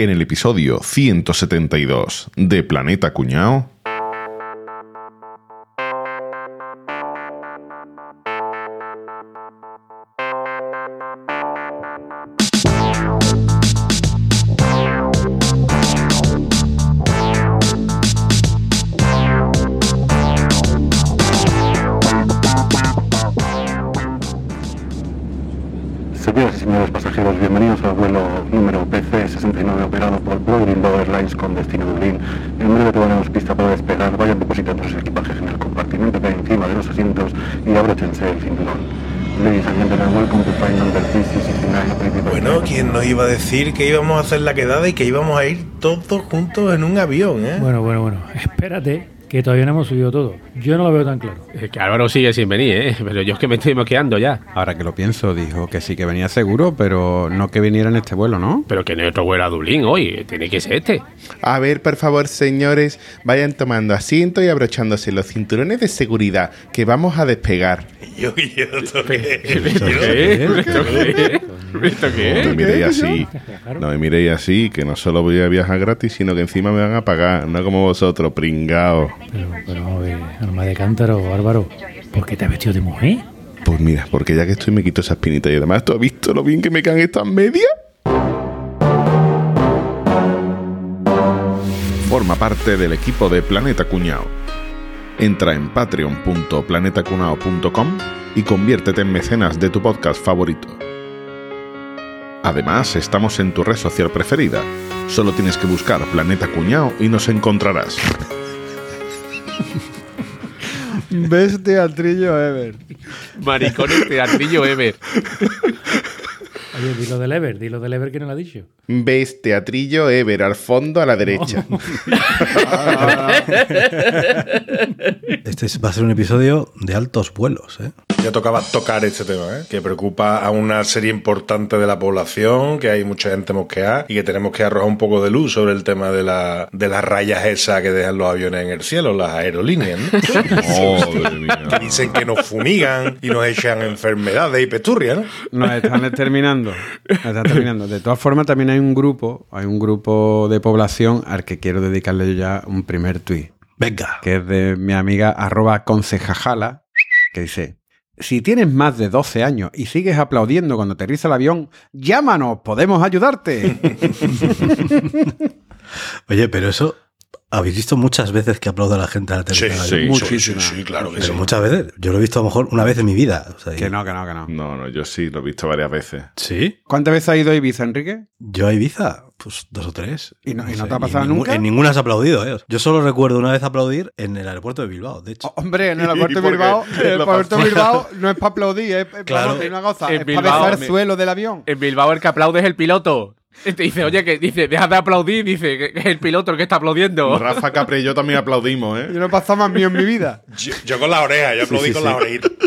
En el episodio 172 de Planeta Cuñao. Que íbamos a hacer la quedada y que íbamos a ir todos juntos en un avión, eh? Bueno, bueno, bueno. Espérate, que todavía no hemos subido todo. Yo no lo veo tan claro. Es que Álvaro sigue sin venir, ¿eh? Pero yo es que me estoy moqueando ya. Ahora que lo pienso, dijo que sí que venía seguro, pero no que viniera en este vuelo, ¿no? Pero que no hay otro vuelo a Dublín hoy. Tiene que ser este. A ver, por favor, señores, vayan tomando asiento y abrochándose los cinturones de seguridad, que vamos a despegar. Yo, yo, ¿esto qué? ¿Esto qué? ¿Esto No me miréis así. No me miréis así, que no solo voy a viajar gratis, sino que encima me van a pagar. No como vosotros, pringaos. Pero, pero vamos a ver, alma de cántaro, Álvaro. ¿Por qué te has vestido de mujer? Pues mira, porque ya que estoy me quito esa espinita y además, ¿tú has visto lo bien que me caen estas medias? Forma parte del equipo de Planeta Cuñao. Entra en patreon.planetacunao.com y conviértete en mecenas de tu podcast favorito. Además, estamos en tu red social preferida. Solo tienes que buscar Planeta Cuñao y nos encontrarás. Best teatrillo ever. Maricones teatrillo Ever. Oye, dilo del Ever, dilo del Ever que no lo ha dicho. ¿Ves teatrillo Ever al fondo a la derecha? Este es- va a ser un episodio de altos vuelos, ¿eh? Ya tocaba tocar este tema, ¿eh? Que preocupa a una serie importante de la población, que hay mucha gente mosqueada y que tenemos que arrojar un poco de luz sobre el tema de, la, de las rayas esas que dejan los aviones en el cielo, las aerolíneas, ¿no? Que dicen que nos fumigan y nos echan enfermedades y pesturrias, ¿no? Nos están exterminando. Nos están exterminando. De todas formas, también hay un grupo, hay un grupo de población al que quiero dedicarle yo ya un primer tuit, Venga. que es de mi amiga arroba concejajala, que dice... Si tienes más de 12 años y sigues aplaudiendo cuando aterriza el avión, llámanos, podemos ayudarte. Oye, pero eso habéis visto muchas veces que aplaude a la gente al Sí, aterrizar el sí, sí, sí, Muchísimas. sí, claro que Pero sí. muchas veces. Yo lo he visto a lo mejor una vez en mi vida. o sea, que no, que no, que no. No, no, yo sí lo he visto varias veces. ¿Sí? ¿Cuántas veces has ido a Ibiza, Enrique? Yo a Ibiza, pues dos o tres. ¿Y no- y no sé, te ha pasado en nunca? En ninguna has aplaudido, ¿eh? Yo solo recuerdo una vez aplaudir en el aeropuerto de Bilbao, de hecho. Oh, Hombre, en el ¿Y aeropuerto de? Bilbao, el aeropuerto de. Bilbao no es para aplaudir, es, es Claro. para una cosa, En es Bilbao, para besar el suelo del avión. En Bilbao el que aplaude es el piloto. Te dice, oye, que dice, deja de aplaudir, dice, que es el piloto el que está aplaudiendo. Rafa Capre y yo también aplaudimos, ¿eh? Yo no he pasado más mío en mi vida. Yo, yo con la oreja, yo aplaudí sí, con sí. la oreja.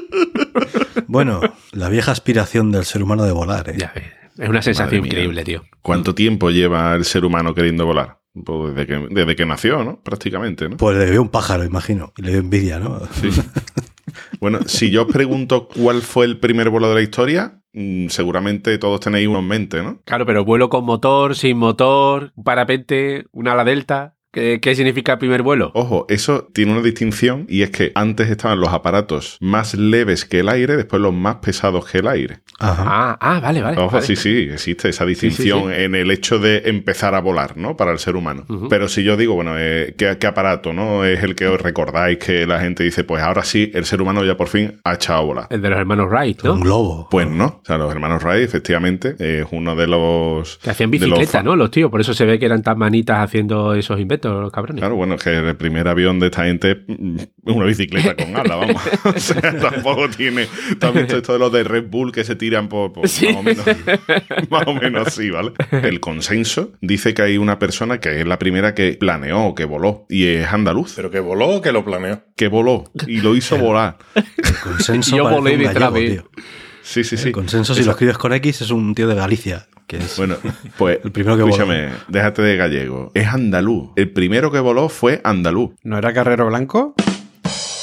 Bueno, la vieja aspiración del ser humano de volar, ¿eh? Ya ves, Es una sensación increíble, tío. ¿Cuánto tiempo lleva el ser humano queriendo volar? Pues desde que, desde que nació, ¿no? Prácticamente, ¿no? Pues le vio un pájaro, imagino. Y le dio envidia, ¿no? Sí. Bueno, si yo os pregunto cuál fue el primer vuelo de la historia, mm, seguramente todos tenéis uno en mente, ¿no? Claro, pero vuelo con motor, sin motor, un parapente, una ala delta. ¿Qué, qué significa primer vuelo? Ojo, eso tiene una distinción y es que antes estaban los aparatos más leves que el aire, después los más pesados que el aire. Ajá. Ah, ah, vale, vale. Ojo, vale. sí, sí, existe esa distinción sí. en el hecho de empezar a volar, ¿no? Para el ser humano. Pero si yo digo, bueno, eh, ¿qué, qué aparato, no? Es el que os recordáis que la gente dice, pues ahora sí, el ser humano ya por fin ha echado a volar. El de los hermanos Wright, ¿no? Un globo. Pues no, o sea, los hermanos Wright, efectivamente, es uno de los... Que hacían los bicicleta, ¿no? Los tíos, por eso se ve que eran tan manitas haciendo esos inventos, los cabrones. Claro, bueno, es que el primer avión de esta gente mm, es una bicicleta con alas, vamos. o sea, tampoco tiene... ¿Tú has visto esto de los de Red Bull que se tiran por... por- Sí. Más o menos más o menos así, ¿vale? El consenso dice que hay una persona que es la primera que planeó, que voló, y es andaluz, Pero que voló o que lo planeó. que voló y lo hizo volar. El consenso Yo volé detrás de-. Sí, sí, sí. El consenso, si lo escribes con X, es un tío de Galicia. Que es Bueno, pues El primero que escúchame, déjate de gallego. Es andaluz. El primero que voló fue andaluz. ¿No era Carrero Blanco?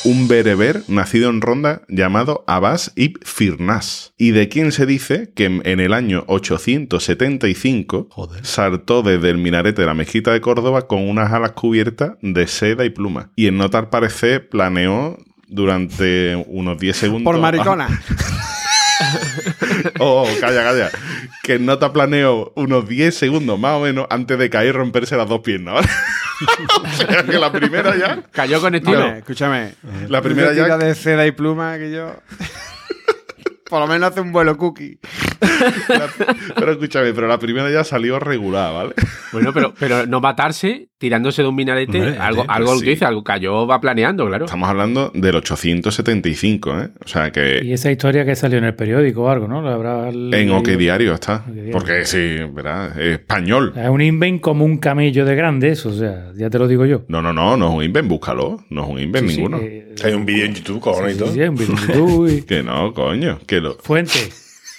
un bereber nacido en Ronda llamado Abbas ibn Firnas, y de quien se dice que en en el año 875 Joder. saltó desde el minarete de la mezquita de Córdoba con unas alas cubiertas de seda y pluma. Y en no tal parecer planeó durante unos 10 segundos. Por maricona. Oh, calla, calla. Que nota planeo unos 10 segundos más o menos antes de caer y romperse las dos piernas, ¿vale? o sea que la primera ya. Cayó con estilo. Vale, escúchame. La primera ya. de seda y pluma que yo. Por lo menos hace un vuelo cookie. Pero escúchame, pero la primera ya salió regular, ¿vale? Bueno, pero, pero no matarse tirándose de un minarete, algo, sí, algo pues que sí. dice, algo cayó, va planeando, claro. Estamos hablando del 875, ¿eh? O sea que. Y esa historia que salió en el periódico o algo, ¿no? La habrá En. OK Diario está. Diario. Porque sí, ¿verdad? Es español. Es un invent como un camello de grande, eso, o sea, ya te lo digo yo. No, no, no, no es un invent, búscalo. No es un invent Sí, sí, ninguno. eh, Hay un vídeo en YouTube, cojones sí, y todo. sí, sí, hay un vídeo en YouTube y- Que no, coño. Que lo, Fuente.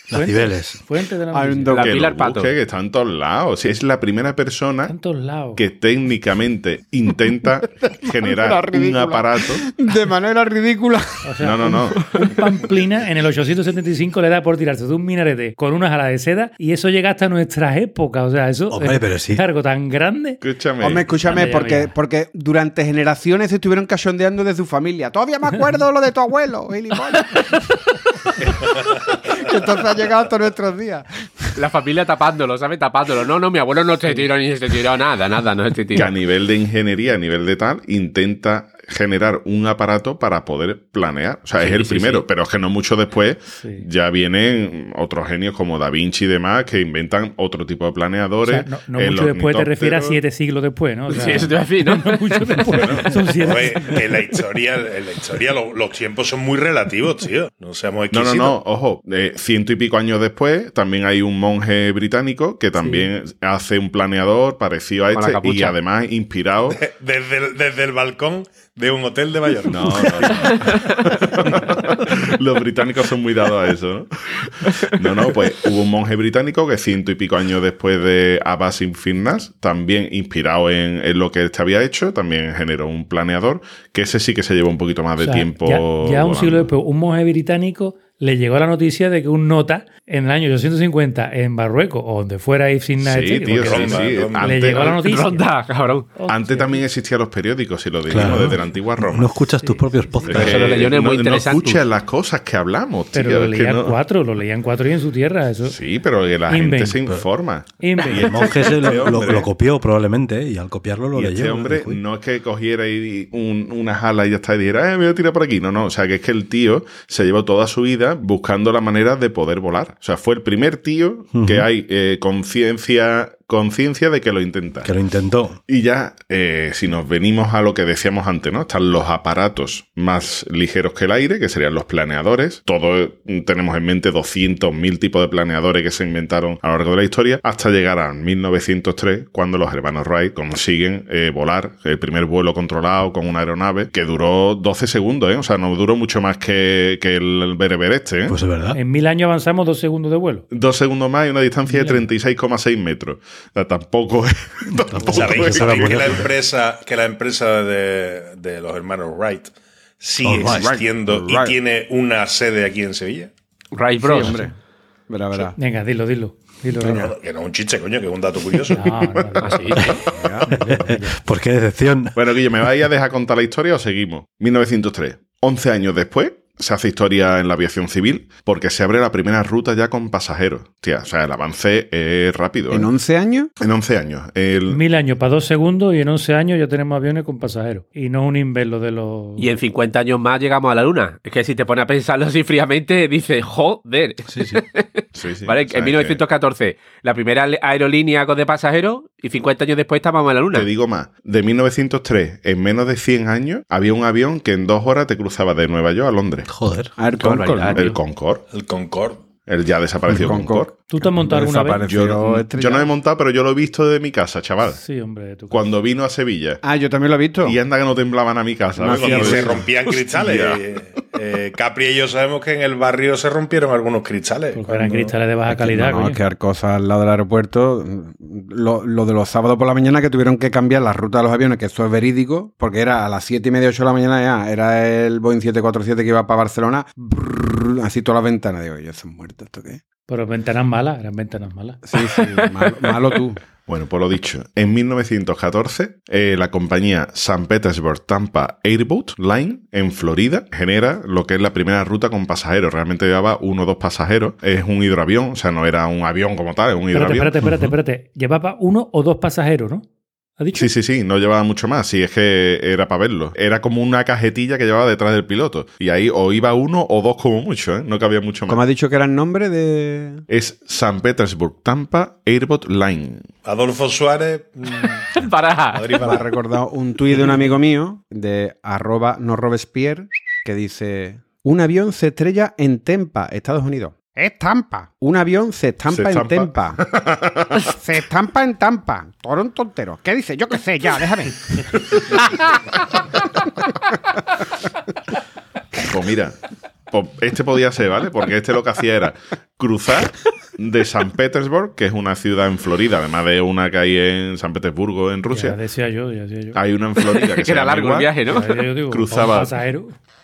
Las Fuente. Cibeles. Fuente de la Hay un noticia. La que Pilar lo Pato. que está en todos lados. Si es la primera persona Está en todos lados. que técnicamente intenta generar un aparato. De manera ridícula. O sea, No, no, no. Un pamplina en el 875 le da por tirarse de un minarete con unas alas de seda y eso llega hasta nuestras épocas. O sea, eso Hombre, es pero sí. algo tan grande. Escúchame. Hombre, escúchame, porque, mira. porque durante generaciones se estuvieron cachondeando de su familia. Todavía me acuerdo lo de tu abuelo. Entonces llegado hasta nuestros días. La familia tapándolo, ¿sabes? Tapándolo. No, no, mi abuelo no se tiró ni se tiró nada, nada, no se que tiró. a nivel de ingeniería, a nivel de tal, intenta generar un aparato para poder planear. O sea, es el sí, primero, sí. pero es que no mucho después Sí. ya vienen otros genios como Da Vinci y demás que inventan otro tipo de O planeadores. sea, no, no el mucho después te refieres a siete siglos después, ¿no? O sea, Sí, eso te iba a decir, ¿no? no mucho después. Son siete Oye, en la historia, en la historia lo- los tiempos son muy relativos, tío. No seamos No, no, exquisitos. no, ojo, eh, ciento y pico años después también hay un monje británico que también hace un planeador parecido a este y además inspirado Desde el, desde el balcón de un hotel de Mallorca. No, no, no. Los británicos son muy dados a eso, ¿no? No, no, pues hubo un monje británico que ciento y pico años después de Abbas Infirnas, también inspirado en, en lo que este había hecho, también generó un planeador, que ese sí que se llevó un poquito más de O sea, tiempo. Ya, ya un siglo después, un monje británico le llegó la noticia de que un nota en el año 850 en Marruecos o donde fuera Ifsigna Sí, este, tío, porque sí, Ronda, sí. Ronda. le Antes, llegó la noticia. Ronda, cabrón. antes también existían los periódicos, si lo dijimos, Claro. desde la antigua Roma. No escuchas tus propios Es podcasts. Eso lo leyó en el no, muy no escuchas las cosas que hablamos, tío. Pero lo es que leían no- cuatro, lo leían cuatro y en su tierra. Eso. Sí, pero que la Invent. gente se informa. Invent. Y el monje se lo, Este lo- hombre- lo copió probablemente y al copiarlo lo y leyó. este hombre no es que cogiera y un- unas alas y ya está y dijera, eh, me voy a tirar por aquí. No, no. O sea, que es que el tío se llevó toda su vida buscando la manera de poder volar. O sea, fue el primer tío que hay eh, conciencia conciencia de que lo intenta. Que lo intentó. Y ya, eh, si nos venimos a lo que decíamos antes, ¿no? Están los aparatos más ligeros que el aire, que serían los planeadores. Todos eh, tenemos en mente 200.000 tipos de planeadores que se inventaron a lo largo de la historia, hasta llegar a 1903, cuando los hermanos Wright consiguen eh, volar el primer vuelo controlado con una aeronave, que duró 12 segundos, ¿eh? O sea, no duró mucho más que, que el bereber este, ¿eh? Pues es verdad. En mil años avanzamos dos segundos de vuelo. Dos segundos más y una distancia de Mira. 36,6 metros. O sea, tampoco es. Tampoco ¿Sabéis, que, la empresa, que la empresa de, de los hermanos Wright sigue right. existiendo y right. tiene una sede aquí en Sevilla? Right, bros. Sí, hombre. Verá, verá. Venga, dilo, dilo. dilo venga. No, que no es un chiste, coño, que es un dato curioso. No, no, no. Sí. ¿Por qué decepción? Bueno, Guillo, ¿me vais a dejar contar la historia o seguimos? 1903. 11 años después, se hace historia en la aviación civil porque se abre la primera ruta ya con pasajeros. Tía, o sea, el avance es rápido. ¿En ¿eh? 11 años? En 11 años. El- Mil años para dos segundos y en 11 años ya tenemos aviones con pasajeros. Y no un invento de los... Y en 50 años más llegamos a la luna. Es que si te pones a pensarlo así fríamente, dices, joder. Sí, sí. Sí, sí. ¿Vale? O sea, en 1914, la primera aerolínea con de pasajeros y 50 años después estábamos en la luna. Te digo más, de 1903, en menos de 100 años, había un avión que en dos horas te cruzaba de Nueva York a Londres. Joder. A ver, Qué barbaridad, Concorde. El Concorde. El Concorde. El ya desaparecido El Concorde. Concorde. ¿Tú te has montado alguna vez? Desapareció Yo, no he montado, pero yo lo he visto de mi casa, chaval. Sí, hombre. de tu casa. Cuando vino a Sevilla. Ah, yo también lo he visto. Y anda que no temblaban a mi casa. No ¿sabes? hacía Y se rompían Hostia. cristales. Eh, Capri y yo sabemos que en el barrio se rompieron algunos cristales. Porque eran cristales de baja calidad, No, es que Arcosa al lado del aeropuerto, lo, lo de los sábados por la mañana que tuvieron que cambiar la ruta de los aviones, que eso es verídico, porque era a las 7 y media, 8 de la mañana ya, era el Boeing 747 que iba para Barcelona, brrr, así todas las ventanas. Digo, ya son muertos, ¿esto qué? Pero ventanas malas, eran ventanas malas. Sí, sí, malo, malo tú. Bueno, por lo dicho, en 1914 eh, la compañía St. Petersburg Tampa Airboat Line en Florida genera lo que es la primera ruta con pasajeros. Realmente llevaba uno o dos pasajeros. Es un hidroavión, o sea, no era un avión como tal, es un Espérate, hidroavión. espérate, espérate, espérate. Llevaba uno o dos pasajeros, ¿no? ¿Ha dicho? Sí, sí, sí, no llevaba mucho más, sí, es que era para verlo. Era como una cajetilla que llevaba detrás del piloto. Y ahí o iba uno o dos como mucho, ¿eh? No cabía mucho más. ¿Cómo has dicho que era el nombre de...? Es St. Petersburg Tampa Airboat Line. Adolfo Suárez. mm, Para. Madrid Me ha recordado un tuit de un amigo mío, de arroba no Robespierre, que dice, un avión se estrella en Tempa, Estados Unidos. Es Tampa. Un avión se estampa, Se en Tempa. se estampa en Tampa. Todo un tontero. ¿Qué dice? Yo qué sé, ya, déjame. Pues mira, este podía ser, ¿vale? Porque este lo que hacía era cruzar de San Petersburg, que es una ciudad en Florida, además de una que hay en San Petersburgo, en Ya Rusia. decía yo, ya decía yo. Hay una en Florida que, Que se era largo igual, el viaje, ¿no? Ya yo digo, cruzaba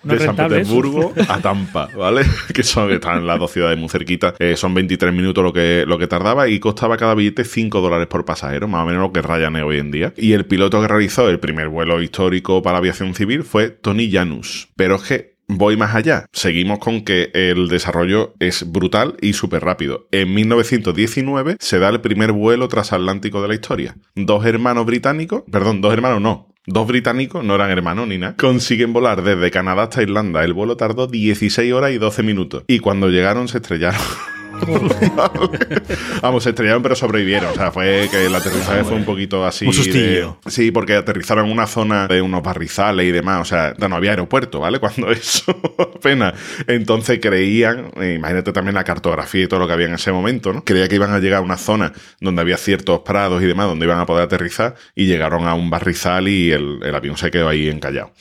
no de San eso. Petersburgo a Tampa, ¿vale? que son que están las dos ciudades muy cerquitas. Eh, son 23 minutos lo que, lo que tardaba y costaba cada billete 5 dólares por pasajero, más o menos lo que Ryanair hoy en día. Y el piloto que realizó el primer vuelo histórico para la aviación civil fue Tony Janus. Pero es que Voy más allá. Seguimos con que el desarrollo es brutal y súper rápido. En 1919 se da el primer vuelo transatlántico de la historia. Dos hermanos británicos, perdón, dos hermanos no, Dos británicos, no eran hermanos ni nada, consiguen volar desde Canadá hasta Irlanda. El vuelo tardó 16 horas y 12 minutos. Y cuando llegaron se estrellaron. Vamos, se estrellaron pero sobrevivieron. O sea, fue que el aterrizaje fue un poquito así. Un sustillo. de- sí, porque aterrizaron en una zona de unos barrizales y demás. O sea, no había aeropuerto, ¿vale? Cuando eso apenas. Entonces creían, eh, imagínate también la cartografía y todo lo que había en ese momento, ¿no? Creía que iban a llegar a una zona donde había ciertos prados y demás, donde iban a poder aterrizar, y llegaron a un barrizal y el, el avión se quedó ahí encallado.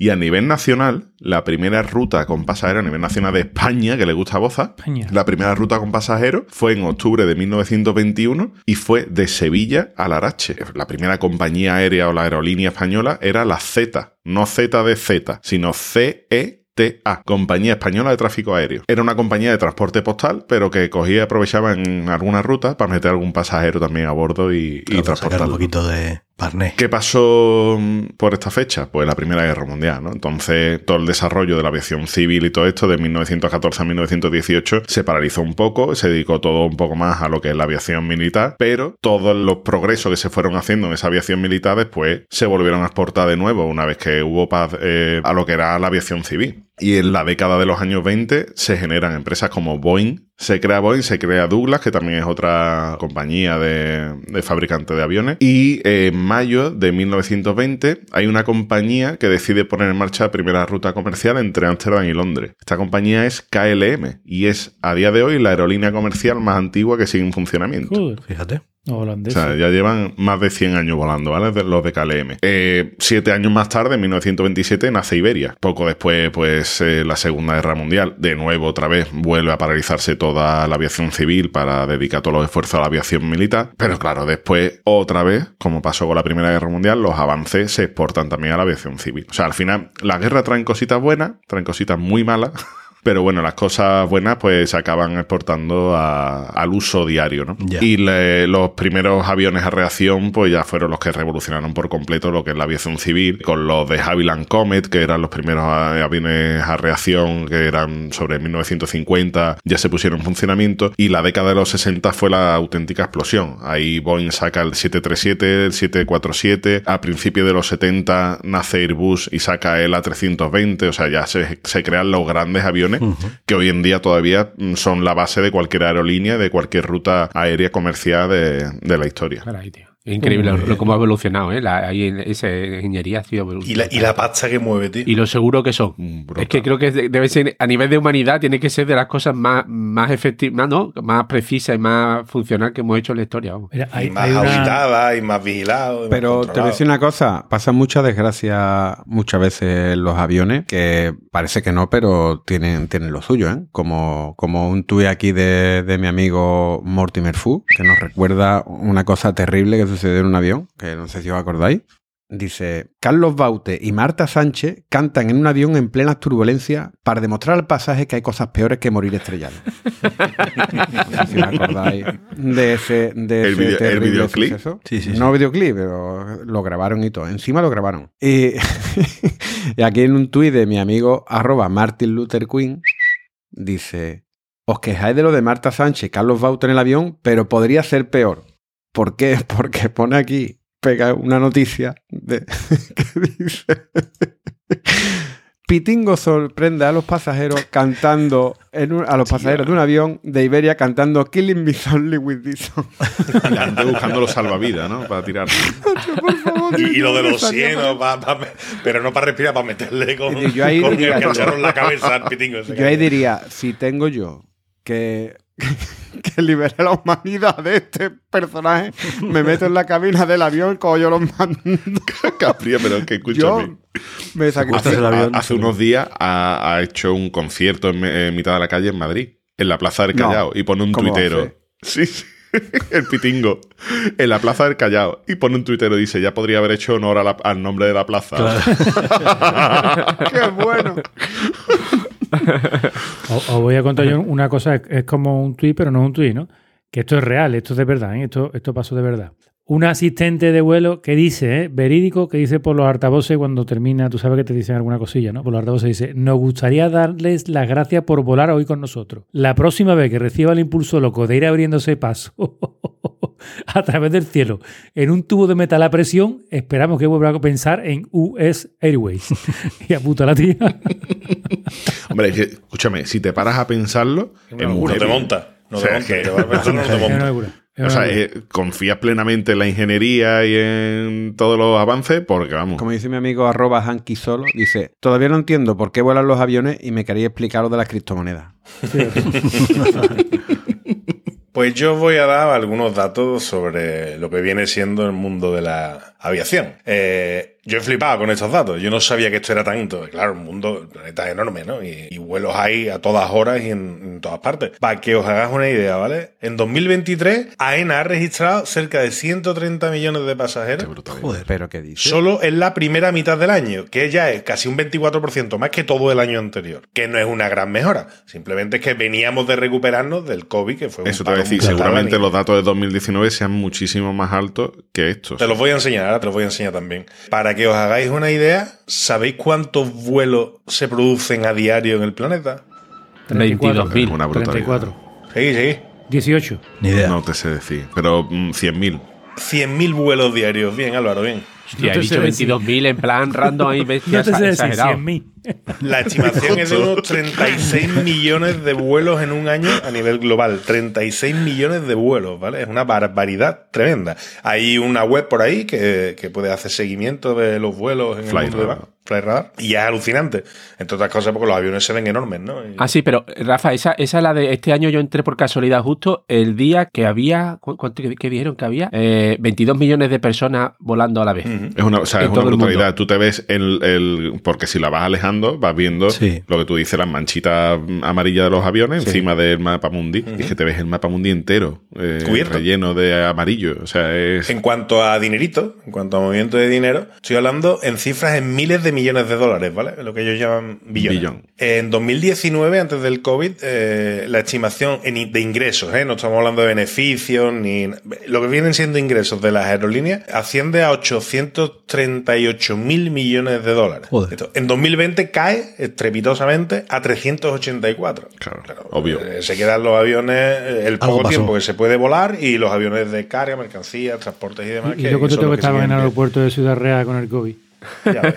Y a nivel nacional, la primera ruta con pasajeros a nivel nacional de España, que le gusta a Boza, España. la primera ruta con pasajeros fue en octubre de 1921 y fue de Sevilla a Larache. La primera compañía aérea o la aerolínea española era la Z, no Z de Z, sino CE. TA, Compañía Española de Tráfico Aéreo. Era una compañía de transporte postal, pero que cogía y aprovechaba en algunas rutas para meter algún pasajero también a bordo y, y Claro, para sacar un transportarlo. poquito de ¿Qué pasó mm, por esta fecha? Pues la Primera Guerra Mundial, ¿no? Entonces, todo el desarrollo de la aviación civil y todo esto, de 1914 a 1918, se paralizó un poco, se dedicó todo un poco más a lo que es la aviación militar, pero todos los progresos que se fueron haciendo en esa aviación militar después se volvieron a exportar de nuevo una vez que hubo paz eh, a lo que era la aviación civil. Y en la década de los años 20 se generan empresas como Boeing, se crea Boeing, se crea Douglas, que también es otra compañía de, de fabricante de aviones. Y en mayo de 1920 hay una compañía que decide poner en marcha la primera ruta comercial entre Ámsterdam y Londres. Esta compañía es KLM y es a día de hoy la aerolínea comercial más antigua que sigue en funcionamiento. Joder, Fíjate. No O holandés. sea, ya llevan más de 100 años volando, ¿vale? De los de KLM. Eh, siete años más tarde, en 1927, nace Iberia. Poco después, pues, eh, la Segunda Guerra Mundial. De nuevo, otra vez, vuelve a paralizarse toda la aviación civil para dedicar todos los esfuerzos a la aviación militar. Pero claro, después, otra vez, como pasó con la Primera Guerra Mundial, los avances se exportan también a la aviación civil. O sea, al final, la guerra traen cositas buenas, traen cositas muy malas. Pero bueno, las cosas buenas pues se acaban exportando a- al uso diario, ¿no? Ya. Y le- los primeros aviones a reacción pues ya fueron los que revolucionaron por completo lo que es la aviación civil, con los de Havilland Comet, que eran los primeros a- aviones a reacción, que eran sobre 1950, ya se pusieron en funcionamiento, y la década de los 60 fue la auténtica explosión. Ahí Boeing saca el 737, el 747, a principios de los 70 nace Airbus y saca el A320, o sea, ya se, se crean los grandes aviones que hoy en día todavía mm, son la base de cualquier aerolínea, de cualquier ruta aérea comercial de, de la historia. Caray, tío. Increíble lo, cómo ha evolucionado, ¿eh? La, ahí en esa ingeniería ha sido Y la, y la pasta que mueve, tío. Y lo seguro que son. Mm. Es que creo que de- debe ser, a nivel de humanidad, tiene que ser de las cosas más, más efectivas, ¿no? Más precisas y más funcional que hemos hecho en la historia. vamos. Mira, y hay, más hay una- auditada y más vigilado. y más Pero te voy a decir una cosa, pasa mucha desgracia muchas veces en los aviones, que parece que no, pero tienen, tienen lo suyo, ¿eh? Como, como un tuit aquí de, de mi amigo Mortimer Fu, que nos recuerda una cosa terrible que sucedió en un avión, que no sé si os acordáis. Dice, Carlos Baute y Marta Sánchez cantan en un avión en plenas turbulencias para demostrar al pasaje que hay cosas peores que morir estrellado. no sé si os acordáis de ese, de El ese video- el terrible videoclip. suceso. Sí, sí, sí. No videoclip, pero lo grabaron y todo. Encima lo grabaron. Y, y aquí en un tuit de mi amigo arroba Martin Luther Queen dice, os quejáis de lo de Marta Sánchez y Carlos Baute en el avión, pero podría ser peor. ¿Por qué? Porque pone aquí, pega una noticia de, que dice... Pitingo sorprende a los pasajeros cantando, en un- a los pasajeros de un avión de Iberia cantando Killing Me Softly with This Song. Buscando los salvavidas, ¿no? Para tirar. Y, y lo de los pa- pero no para respirar, para meterle con, yo ahí con diría- el cacharro en la cabeza al pitingo. ese Yo ahí que- diría, si tengo yo que, que libere la humanidad de este personaje, me meto en la cabina del avión como yo los mando. Capria, pero es que Yo escúchame. me sacrifico. Estás en el Hace, avión, hace unos días ha, ha hecho un concierto en, me- en mitad de la calle en Madrid, en la Plaza del No. Callao, y pone un ¿Cómo va a tuitero. Sí, sí. El pitingo. En la Plaza del Callao. Y pone un tuitero y dice, ya podría haber hecho honor a la- al nombre de la plaza. ¡Qué bueno! Os, voy a contar yo una cosa, es, es como un tuit, pero no es un tuit, ¿no? Que esto es real, esto es de verdad, ¿eh? esto, esto pasó de verdad. Un asistente de vuelo que dice, ¿eh? verídico, que dice por los altavoces cuando termina, tú sabes que te dicen alguna cosilla, ¿no? Por los altavoces dice, nos gustaría darles las gracias por volar hoy con nosotros. La próxima vez que reciba el impulso loco de ir abriéndose paso a través del cielo en un tubo de metal a presión, esperamos que vuelva a pensar en US Airways. y apunta la tía. Hombre, es que, escúchame, si te paras a pensarlo, No te heavy. monta. No O sea, te monta. que- te vas a pensar, no te monta. O sea, eh, confías plenamente en la ingeniería y en todos los avances, porque vamos. Como dice mi amigo arroba Hanky Solo, dice, todavía no entiendo por qué vuelan los aviones y me quería explicar lo de las criptomonedas. Pues yo voy a dar algunos datos sobre lo que viene siendo el mundo de la aviación. Eh, yo he flipado con estos datos. Yo no sabía que esto era tanto. Claro, el mundo, el planeta es enorme, ¿no? Y, y vuelos hay a todas horas y en, en todas partes. Para que os hagáis una idea, ¿vale? En 2023, AENA ha registrado cerca de 130 millones de pasajeros. Joder. Pero ¿qué dice? Solo en la primera mitad del año, que ya es casi un 24% más que todo el año anterior, que no es una gran mejora, simplemente es que veníamos de recuperarnos del COVID, que fue un Eso te voy a decir, seguramente los datos de 2019 sean muchísimo más altos que estos. Te los voy a enseñar, ahora te los voy a enseñar también. Para que os hagáis una idea, ¿sabéis cuántos vuelos se producen a diario en el planeta? 22.000. Es una brutalidad. 34. Sí, sí. 18. Ni idea. No te sé decir, pero mm, 100.000. 100.000 vuelos diarios. Bien, Álvaro, bien. Hostia, No he dicho sé decir. 22.000 en plan random ahí, bestia, No te sé decir exagerado. 100.000. La estimación es de unos 36 millones de vuelos en un año a nivel global. 36 millones de vuelos, ¿vale? Es una barbaridad tremenda. Hay una web por ahí que, que puede hacer seguimiento de los vuelos en Fly el mundo de Radar. Flyradar. Y es alucinante. Entre otras cosas porque los aviones se ven enormes, ¿no? Y- Ah, sí, pero Rafa, esa, esa es la de este año. Yo entré por casualidad justo el día que había. ¿cu- ¿Cuánto que, que dijeron que había? Eh, 22 millones de personas volando a la vez. Es una, o sea, es brutalidad. Tú te ves el, el- Porque si la vas alejando, vas viendo Sí. lo que tú dices, las manchitas amarillas de los aviones encima del mapa mundi. Y es que te ves el mapa mundi entero, eh, Cubierto. relleno de amarillo. O sea, es. En cuanto a dinerito, en cuanto a movimiento de dinero, estoy hablando en cifras en miles de millones de dólares, ¿vale? Lo que ellos llaman billones. Billón. En 2019, antes del COVID, eh, la estimación en i- de ingresos, ¿eh? no estamos hablando de beneficios, ni lo que vienen siendo ingresos de las aerolíneas, asciende a 838 mil millones de dólares. Joder. Esto, en 2020 cae estrepitosamente a 384. Claro, obvio. Eh, se quedan los aviones eh, el poco tiempo que se puede volar y los aviones de carga, mercancías, transportes y demás. Y, y luego son te tengo que estar en el aeropuerto de Ciudad Real con el COVID. Ya.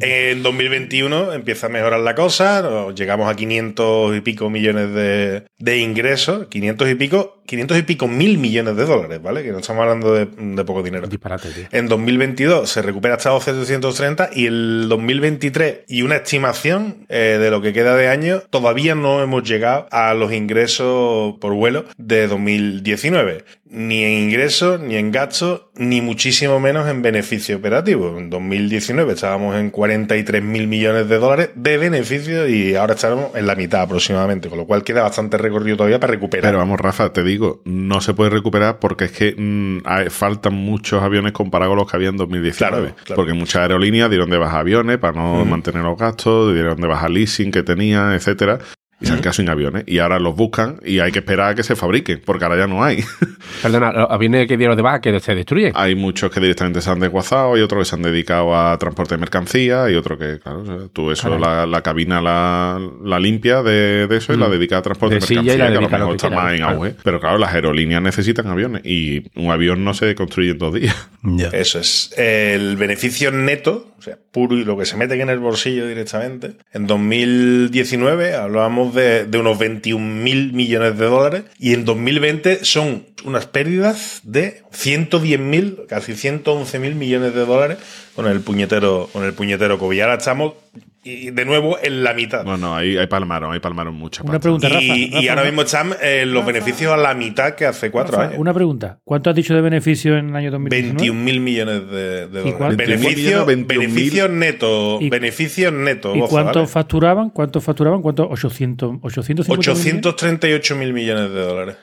En 2021 empieza a mejorar la cosa, llegamos a 500 y pico millones de, de ingresos, 500 y pico, 500 y pico mil millones de dólares, ¿vale? Que no estamos hablando de, de poco dinero. Disparate, tío. En 2022 se recupera hasta los 730 y el 2023 y una estimación eh, de lo que queda de año, todavía no hemos llegado a los ingresos por vuelo de 2019. Ni en ingresos, ni en gastos, ni muchísimo menos en beneficio operativo. En 2019 estábamos en 43 mil millones de dólares de beneficio y ahora estaremos en la mitad aproximadamente, con lo cual queda bastante recorrido todavía para recuperar. Pero vamos, Rafa, te digo, no se puede recuperar porque es que mm, hay- faltan muchos aviones comparados con los que había en 2019. Claro, claro. Porque muchas aerolíneas dieron de baja aviones para no mantener los gastos, dieron de baja leasing que tenían, etcétera. Y se han quedado sin aviones. Y ahora los buscan y hay que esperar a que se fabriquen, porque ahora ya no hay. Perdona, aviones que dieron de baja que se destruyen. hay muchos que directamente se han desguazado, hay otros que se han dedicado a transporte de mercancía, y otros que, claro, o sea, tú eso, la, la cabina la, la limpia de, de eso y la dedica a transporte De de, y mercancía, la que a lo mejor está más en claro. auge. Pero claro, las aerolíneas necesitan aviones y un avión no se construye en dos días. Ya. Eso es. El beneficio neto, o sea, puro y lo que se mete en el bolsillo directamente. En 2019 hablábamos de, unos 21 mil millones de dólares y en 2020 son unas pérdidas de 110 mil, casi 111 mil millones de dólares con el puñetero, con el puñetero COVID. Ahora estamos y de nuevo en la mitad. No, no, ahí, ahí palmaron, ahí palmaron mucha Una pregunta, Rafa. y, Rafa, y ahora mismo están eh, los beneficios a la mitad que hace cuatro Rafa, años. Una pregunta. ¿Cuánto has dicho de beneficio en el año 2019? 21 mil millones de, de ¿Y dólares. cuánto? Beneficio, 21.000. beneficios netos. ¿Y- Beneficios netos. ¿Y goza, cuánto ¿vale? facturaban? ¿Cuánto facturaban? ¿Cuánto? 800, 850 millones? 838 mil millones de dólares.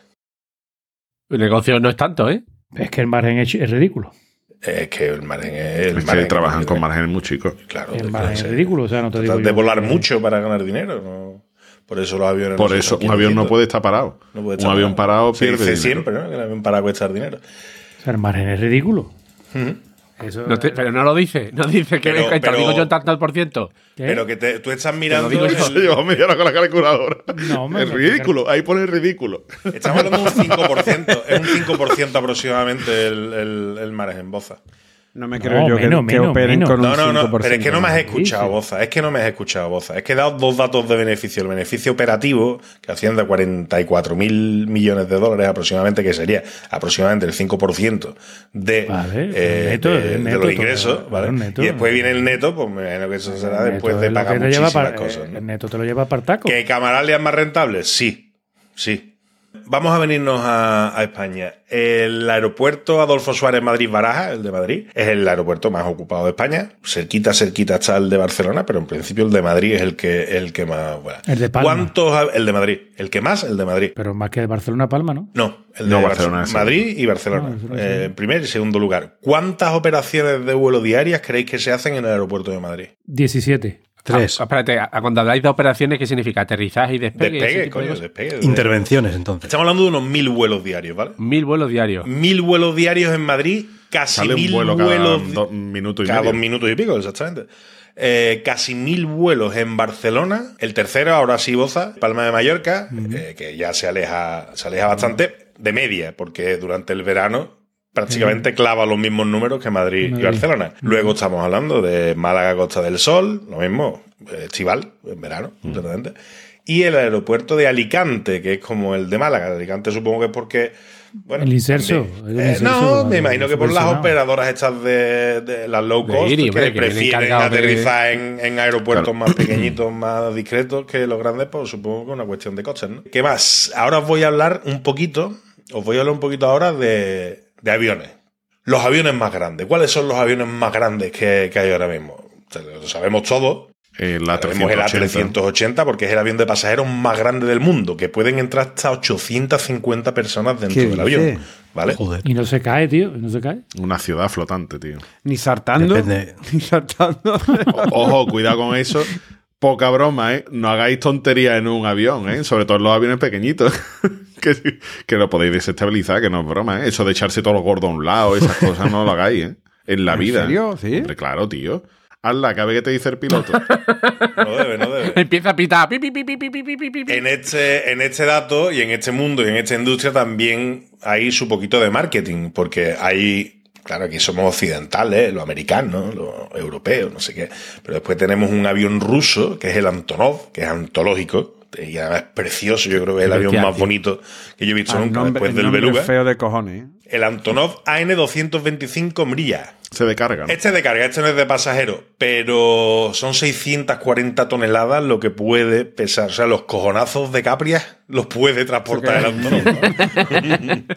El negocio no es tanto, ¿eh? Es que el margen es, es ridículo. Es que el margen es. El Es que margen trabajan es- con márgenes muy chicos. Claro. El es margen que es se- ridículo. O sea, no te digo de yo volar que- mucho para ganar dinero. ¿no? Por eso los aviones. Por se eso, un avión no puede estar parado. No puede un avión parado Se pierde dice dinero. siempre, ¿no? Que el avión parado cuesta dinero. O sea, el margen es ridículo. Eso, No te- pero no lo dice. No dice que Pero- te lo pero- digo yo en tanto por ciento. ¿qué? Pero que te- tú estás mirando. digo yo. el- Se llevó media hora con la calculadora. No, hombre, es no, ridículo, ahí pone ridículo. Estamos hablando de un 5%. es un 5% aproximadamente el, el, el margen boza. No me No, creo yo que- menos, que, menos, operen menos. con No, un no, no, 5%. pero es que no me has escuchado. Boza. Es que no me has escuchado, Boza. Es que he dado dos datos de beneficio. El beneficio operativo, que asciende a 44 mil millones de dólares aproximadamente, que sería aproximadamente el 5% de, Vale, eh, neto, de- es de neto los ingresos. todo, ¿vale? neto. y después viene el neto, pues me imagino que eso será después neto de pagar que muchísimas para- cosas. ¿no? El neto te lo lleva para taco. ¿Que Camarales es más rentable? Sí, sí. Vamos a venirnos a, a España. El aeropuerto Adolfo Suárez Madrid-Baraja, el de Madrid, es el aeropuerto más ocupado de España. Cerquita, cerquita está el de Barcelona, pero en principio el de Madrid es el que, el que más... bueno. El de Palma. ¿Cuántos? ha- El de Madrid. El que más, el de Madrid. Pero más que de Barcelona Palma, ¿no? No, el de No, Barcelona. El- Madrid y Barcelona. Ah, Barcelona, Eh, sí. en primer y segundo lugar. ¿Cuántas operaciones de vuelo diarias creéis que se hacen en el aeropuerto de Madrid? 17. Tres. Ah, espérate, a- a cuando habláis de operaciones, ¿qué significa? ¿Aterrizaje y despegue? Despegue, de coño, cosas? despegue. Intervenciones, entonces. Estamos hablando de unos mil vuelos diarios, ¿vale? Mil vuelos diarios. Mil vuelos diarios en Madrid, casi Sale un mil vuelo cada vuelos dos minutos y cada medio. dos minutos y pico, exactamente. Eh, casi mil vuelos en Barcelona. El tercero, ahora sí, Boza, Palma de Mallorca, eh, que ya se aleja, se aleja bastante de media, porque durante el verano prácticamente clava los mismos números que Madrid, y. Barcelona. Luego estamos hablando de Málaga, Costa del Sol, lo mismo, eh, estival, en verano, totalmente. Y el aeropuerto de Alicante, que es como el de Málaga. Alicante supongo que es porque... Bueno, El inserso, Eh, no, me imagino que por las operadoras estas de, de las low cost que prefieren de- aterrizar en, en aeropuertos más pequeñitos, más discretos que los grandes, pues supongo que es una cuestión de costes, ¿no? ¿Qué más? Ahora os voy a hablar un poquito, os voy a hablar un poquito ahora de, de aviones. Los aviones más grandes. ¿Cuáles son los aviones más grandes que, que hay ahora mismo? Lo sabemos todos, El Tenemos el A380. A380 porque es el avión de pasajeros más grande del mundo, que pueden entrar hasta 850 personas dentro ¿Qué del avión. ¿Vale? Joder. Y no se cae, tío. No se cae. Una ciudad flotante, tío. Ni saltando. Depende. Ni saltando. O- Ojo, cuidado con eso. Poca broma, ¿eh? No hagáis tonterías en un avión, ¿eh? Sobre todo en los aviones pequeñitos. que, lo podéis desestabilizar, que no es broma, ¿eh? Eso de echarse todo lo gordo a un lado, esas cosas no lo hagáis, ¿eh? En la vida. ¿En serio? ¿Sí? Hombre, claro, tío. Hazla, cabe que te dice el piloto. No debe, no debe. Empieza a pitar. En, este, en este dato y en este mundo y en esta industria también hay su poquito de marketing, porque hay claro, aquí somos occidentales, ¿eh? los americanos, los europeos, no sé qué. Pero después tenemos un avión ruso, que es el Antonov, que es antológico, y además es precioso, yo creo que es el avión más tío. bonito que yo he visto Ah, nunca, nombre- después el del Beluga. feo de cojones. ¿eh? El Antonov AN-225 Mrilla. Se descarga. ¿no? Este es de carga, este no es de pasajero, pero son 640 toneladas lo que puede pesar. O sea, los cojonazos de Caprias los puede transportar el Antonov. ¿no?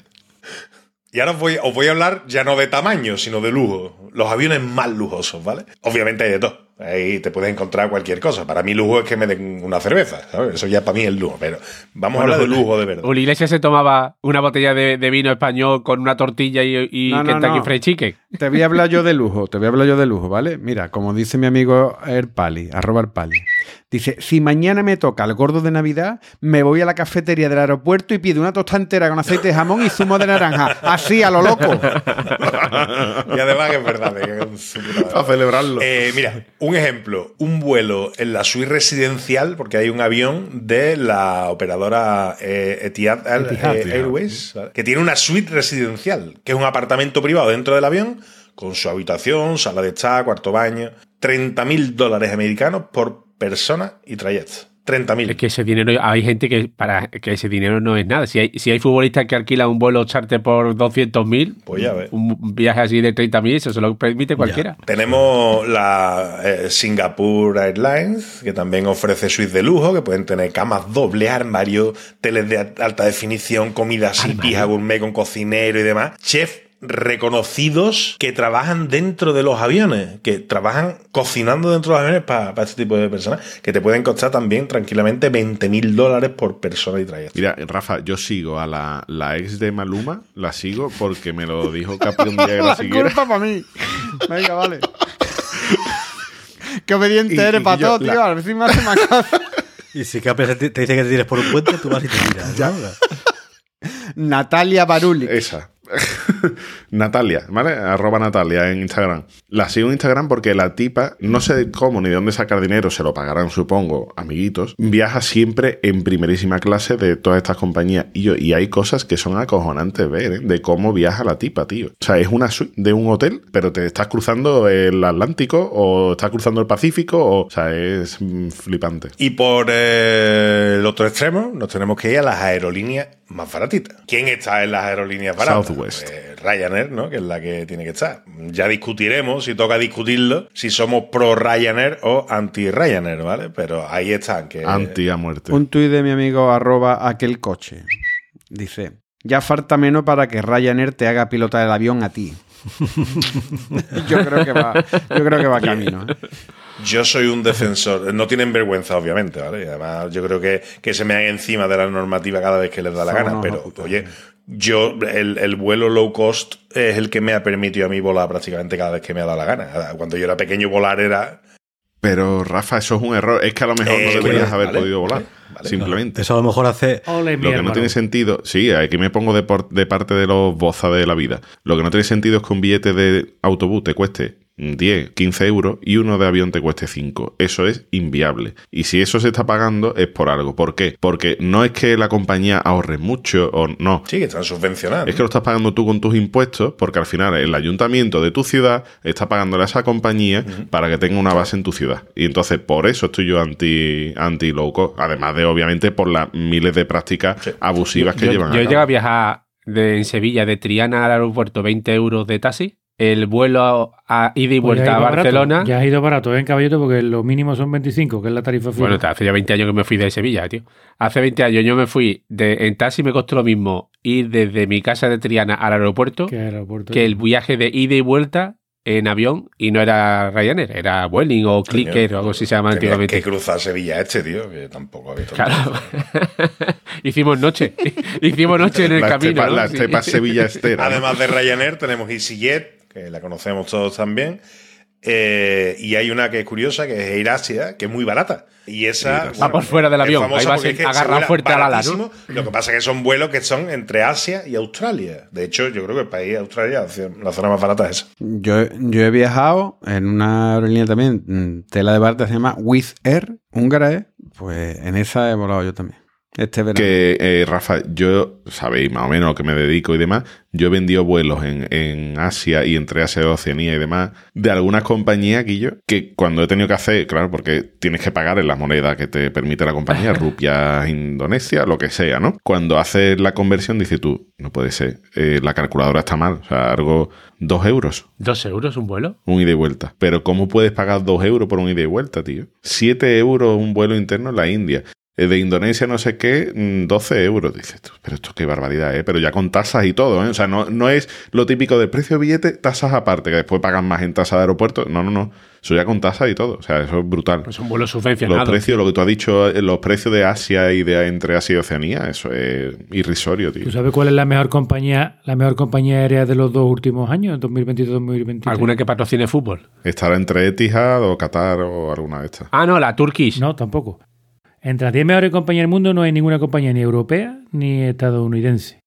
y ahora os voy, os voy a hablar ya no de tamaño, sino de lujo. Los aviones más lujosos, ¿vale? Obviamente hay de todo. Ahí te puedes encontrar cualquier cosa. Para mí lujo es que me den una cerveza, ¿sabes? Eso ya para mí es lujo. Pero vamos a hablar de lujo de verdad. Uli Iglesias se tomaba una botella de, de vino español con una tortilla y, y No, no, Kentucky no. Fried Chicken. Te voy a hablar yo de lujo, te voy a hablar yo de lujo, ¿vale? Mira, como dice mi amigo Erpali, arroba Erpali. Dice, si mañana me toca el gordo de Navidad, me voy a la cafetería del aeropuerto y pido una tosta entera con aceite de jamón y zumo de naranja. Así, a lo loco. y además que es verdad. es un Para celebrarlo. Eh, mira, un ejemplo, un vuelo en la suite residencial, porque hay un avión de la operadora eh, Etihad, Air- Etihad. eh, Airways, ¿vale? que tiene una suite residencial, que es un apartamento privado dentro del avión, con su habitación, sala de estar, cuarto baño, 30 mil dólares americanos por persona y trayecto. 30 Es mil. que ese dinero, hay gente que para que ese dinero no es nada. Si hay, si hay futbolistas que alquilan un vuelo charter por 200.000, Pues ya ves. un viaje así de 30.000, eso se lo permite cualquiera. Tenemos la eh, Singapore Airlines, que también ofrece suites de lujo, que pueden tener camas doble, armario, teles de alta definición, comida así, pija gourmet con cocinero y demás. Chef reconocidos que trabajan dentro de los aviones, que trabajan cocinando dentro de los aviones para este tipo de personas, que te pueden costar también tranquilamente 20 mil dólares por persona y trayecto. Mira, Rafa, yo sigo a la, la ex de Maluma, la sigo porque me lo dijo Capri un día que la La siguiera. culpa para mí. Venga, vale. Qué obediente Y- eres y para yo, todo, la- tío. A ver si me hace más caso. Y si Capri te te dice que te tires por un puente, tú vas y te tiras. ¿no? Natalia Baruli. Esa. Natalia, ¿vale? Arroba Natalia en Instagram. La sigo en Instagram porque la tipa, no sé cómo ni de dónde sacar dinero, se lo pagarán, supongo, amiguitos. Viaja siempre en primerísima clase de todas estas compañías. Y, yo, y hay cosas que son acojonantes ver, ¿eh? De cómo viaja la tipa, tío. O sea, es una suite de un hotel, pero te estás cruzando el Atlántico o estás cruzando el Pacífico, o, o sea, es mm, flipante. Y por eh, el otro extremo, nos tenemos que ir a las aerolíneas más baratitas. ¿Quién está en las aerolíneas baratas? Southwest. Pues Ryanair, ¿no? Que es la que tiene que estar. Ya discutiremos, si toca discutirlo, si somos pro Ryanair o anti Ryanair, ¿vale? Pero ahí están. Que, Anti a muerte. Un tuit de mi amigo arroba aquel coche. Dice, ya falta menos para que Ryanair te haga pilotar el avión a ti. yo creo que va, yo creo que va camino. ¿eh? Yo soy un defensor. No tienen vergüenza, obviamente, ¿vale? Y además, yo creo que, que se me hagan encima de la normativa cada vez que les da la Son gana. Pero, oye, yo, el, el vuelo low cost es el que me ha permitido a mí volar prácticamente cada vez que me ha dado la gana. Cuando yo era pequeño, volar era. Pero, Rafa, eso es un error. Es que a lo mejor Eh, no deberías bueno, haber vale, podido volar. vale, vale. simplemente. Eso a lo mejor hace. Ole, Lo que no tiene sentido, sí, aquí me pongo de, por- de parte de los bozas de la vida. Lo que no tiene sentido es que un billete de autobús te cueste 10, 15 euros y uno de avión te cueste 5. Eso es inviable. Y si eso se está pagando es por algo. ¿Por qué? Porque no es que la compañía ahorre mucho o no. Sí, que están subvencionados. Es que lo estás pagando tú con tus impuestos, porque al final el ayuntamiento de tu ciudad está pagándole a esa compañía para que tenga una base en tu ciudad. Y entonces, por eso estoy yo anti, anti low cost. Además de, obviamente, por las miles de prácticas Sí. abusivas que yo, llevan yo a llegué cabo. a viajar de, en Sevilla de Triana al aeropuerto 20 euros de taxi. El vuelo a ida y Pues ya vuelta a ido barato. Barcelona. Ya has ido barato ¿eh? en caballito porque lo mínimo son 25, que es la tarifa fija. Bueno, hace ya 20 años que me fui de Sevilla, tío. Hace 20 años yo me fui de, en taxi, me costó lo mismo ir desde mi casa de Triana al aeropuerto que aeropuerto. que el viaje de ida y vuelta en avión y no era Ryanair, era Vueling o Clicker o algo así se llama antiguamente. que cruzar Sevilla este, tío, que tampoco ha visto. Claro. Hicimos noche. Hicimos noche en el la camino. estepa, ¿no? la Sí. estepa Sevilla Estera. ¿no? Además de Ryanair, tenemos EasyJet, que la conocemos todos también. Eh, y hay una que es curiosa, que es Air Asia, que es muy barata. Y esa. Va por fuera del avión, ahí va es que agarrado fuerte al ala, ¿no? baratísimo. Lo que pasa es que son vuelos que son entre Asia y Australia. De hecho, yo creo que el país Australia, la zona más barata es esa. Yo, yo he viajado en una aerolínea también, mm, tela de barata, se llama Wizz Air, húngara, ¿eh? Pues en esa he volado yo también. Este verano. Que, eh, Rafa, yo, sabéis más o menos lo que me dedico y demás, yo he vendido vuelos en, en Asia y entre Asia y Oceanía y demás, de algunas compañías, Guillo, que cuando he tenido que hacer, claro, porque tienes que pagar en la moneda que te permite la compañía, rupias, Indonesia, lo que sea, ¿no? Cuando haces la conversión, dices tú, no puede ser, eh, la calculadora está mal, o sea, algo, dos euros, ¿Dos euros un vuelo? un ida y vuelta. Pero ¿cómo puedes pagar dos euros por un ida y vuelta, tío? Siete euros un vuelo interno en la India. Eh, De Indonesia no sé qué, mm, 12 euros. Dices tú, pero esto qué barbaridad, ¿eh? Pero ya con tasas y todo, ¿eh? O sea, no, no es lo típico de precio de billete, tasas aparte, que después pagan más en tasa de aeropuerto. No, no, no. Eso ya con tasas y todo. O sea, eso es brutal. Pues un vuelo Los subvencionado. precios, lo que tú has dicho, eh, los precios de Asia y de entre Asia y Oceanía, eso es irrisorio, tío. ¿Tú sabes cuál es la mejor compañía, la mejor compañía aérea de los dos últimos años, 2022-2023? ¿Alguna que patrocine fútbol? Estará entre Etihad o Qatar o alguna de estas. Ah, no, la Turkish. No, tampoco. Entre las 10 mejores compañías del mundo no hay ninguna compañía ni europea ni estadounidense.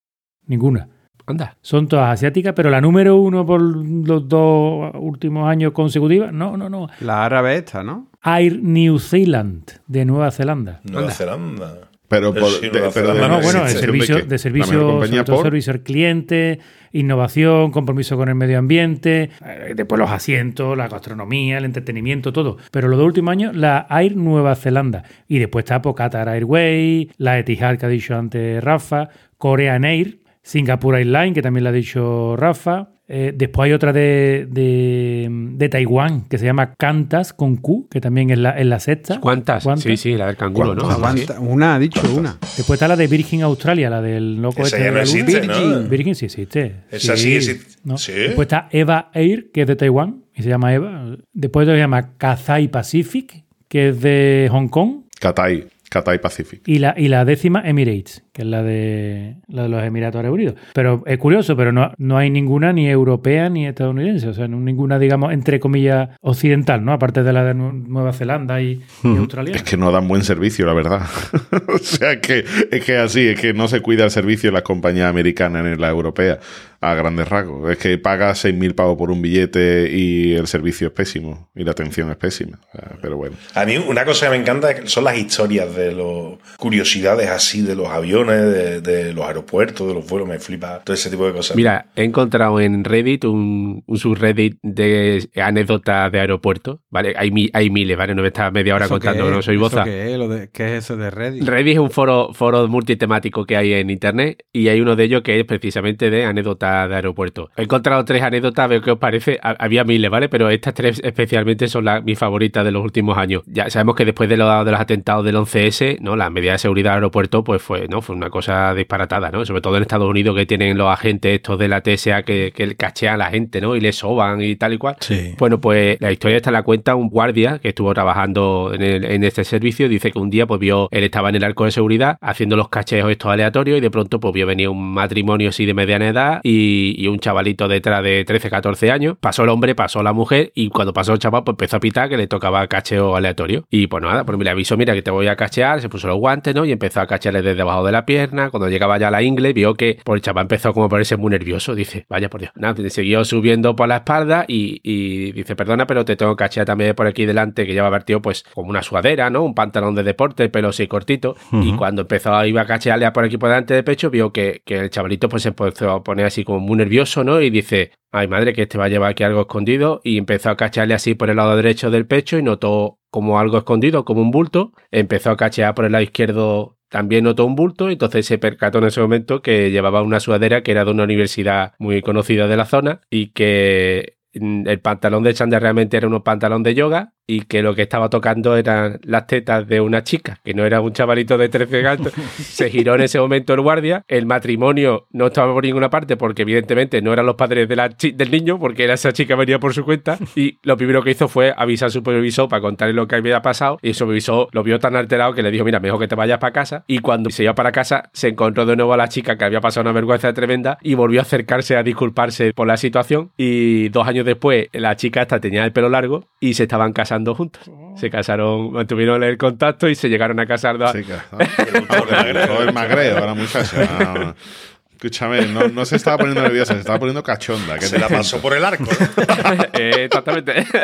Ninguna. Anda. Son todas asiáticas, pero la número uno por los dos últimos años consecutivos, no, no, no. La árabe esta, ¿no? Air New Zealand, de Nueva Zelanda. Nueva Zelanda. Pero, por, sí, de- pero de No, no bueno, de servicio, de servicio, todo por- servicio al cliente, innovación, compromiso con el medio ambiente, eh, después los asientos, la gastronomía, el entretenimiento, todo. Pero los dos últimos años, la Air Nueva Zelanda. Y después está Qatar Airways, la Etihad que ha dicho antes Rafa, Korean Air, Singapore Airlines, que también la ha dicho Rafa. Eh, después hay otra de, de, de Taiwán que se llama Qantas con Q, que también es la, es la sexta. ¿Cuántas? ¿Cuántas? Sí, sí, la del canguro, ¿no? Aguanta- Una, ha dicho una. Después está la de Virgin Australia, la del loco Esa este ya no ¿no? Virgin sí existe. Esa sí existe. ¿no? ¿Sí? Después está Eva Air, que es de Taiwán, y se llama Eva. Después se llama Cathay Pacific, que es de Hong Kong. Cathay, Cathay Pacific. Y la, y la décima Emirates, que es la de, la de los Emiratos Árabes Unidos. Pero es curioso, pero no, no hay ninguna ni europea ni estadounidense. O sea, no- ninguna, digamos, entre comillas, occidental, ¿no? Aparte de la de Nu- Nueva Zelanda y, y australiana. Es que no dan buen servicio, la verdad. o sea, que es que así, es que no se cuida el servicio en las compañías americanas ni en la europea a grandes rasgos. Es que pagas 6.000 pavos por un billete y el servicio es pésimo y la atención es pésima. Pero bueno. A mí una cosa que me encanta son las historias de los curiosidades así de los aviones, de, de los aeropuertos, de los vuelos, me flipa todo ese tipo de cosas. Mira, he encontrado en Reddit un, un subreddit de anécdotas de aeropuertos, ¿vale? Hay, mi- hay miles, ¿vale? No me está media hora ¿Eso contando, no soy ¿Eso boza. ¿Qué es, Lo de- qué es eso de Reddit? Reddit es un foro, foro multitemático que hay en internet y hay uno de ellos que es precisamente de anécdotas de aeropuertos. He encontrado tres anécdotas, veo qué os parece. Ha- Había miles, ¿vale? Pero estas tres especialmente son las mis favoritas de los últimos años. Ya sabemos que después de, lo- de los atentados del 11S, ¿no? La medida de seguridad del aeropuerto, pues fue, ¿no? Fue una cosa disparatada, ¿no? Sobre todo en Estados Unidos que tienen los agentes estos de la TSA que, que cachean a la gente, ¿no? Y le soban y tal y cual. Sí. Bueno, pues la historia esta la cuenta un guardia que estuvo trabajando en, el- en este servicio. Dice que un día, pues vio, él estaba en el arco de seguridad haciendo los cacheos estos aleatorios y de pronto, pues vio venir un matrimonio así de mediana edad y, y un chavalito detrás de 13, 14 años. Pasó el hombre, pasó la mujer y cuando pasó el chaval, pues empezó a pitar que le tocaba cacheo aleatorio. Y pues nada, pues me le avisó, mira que te voy a cachear, se puso los guantes, ¿no? Y empezó a cachearle desde debajo de la pierna. Cuando llegaba ya a la ingle, vio que pues, el chaval empezó como a ponerse muy nervioso. Dice, vaya por Dios. Nada, siguió subiendo por la espalda y, y dice, perdona, pero te tengo que cachear también por aquí delante, que lleva tío, pues como una sudadera, ¿no? Un pantalón de deporte, pelo así cortito. Y cuando empezó a iba a cachearle por aquí por delante del pecho, vio que, que el chavalito pues se empezó a poner así como muy nervioso, ¿no? Y dice, ay madre, que este va a llevar aquí algo escondido. Y empezó a cachearle así por el lado derecho del pecho y notó como algo escondido, como un bulto. Empezó a cachear por el lado izquierdo también notó un bulto, entonces se percató en ese momento que llevaba una sudadera que era de una universidad muy conocida de la zona y que mm, el pantalón de chándal realmente era un pantalón de yoga y que lo que estaba tocando eran las tetas de una chica, que no era un chavalito de 13 años. Se giró en ese momento el guardia, el matrimonio no estaba por ninguna parte porque evidentemente no eran los padres de la del niño, porque era esa chica venía por su cuenta. Y lo primero que hizo fue avisar al supervisor para contarle lo que había pasado. Y el supervisor lo vio tan alterado que le dijo, mira, mejor que te vayas para casa y cuando se iba para casa se encontró de nuevo a la chica que había pasado una vergüenza tremenda y volvió a acercarse a disculparse por la situación. Y dos años después la chica esta tenía el pelo largo y se estaban casando juntos. Se casaron, mantuvieron el contacto y se llegaron a casar dos, Sí, claro. Todo el magreo a la muchacha. Escúchame, no, no se estaba poniendo nerviosa, se estaba poniendo cachonda. ¿Qué Se te la pasó por el arco. ¿no? Eh, exactamente.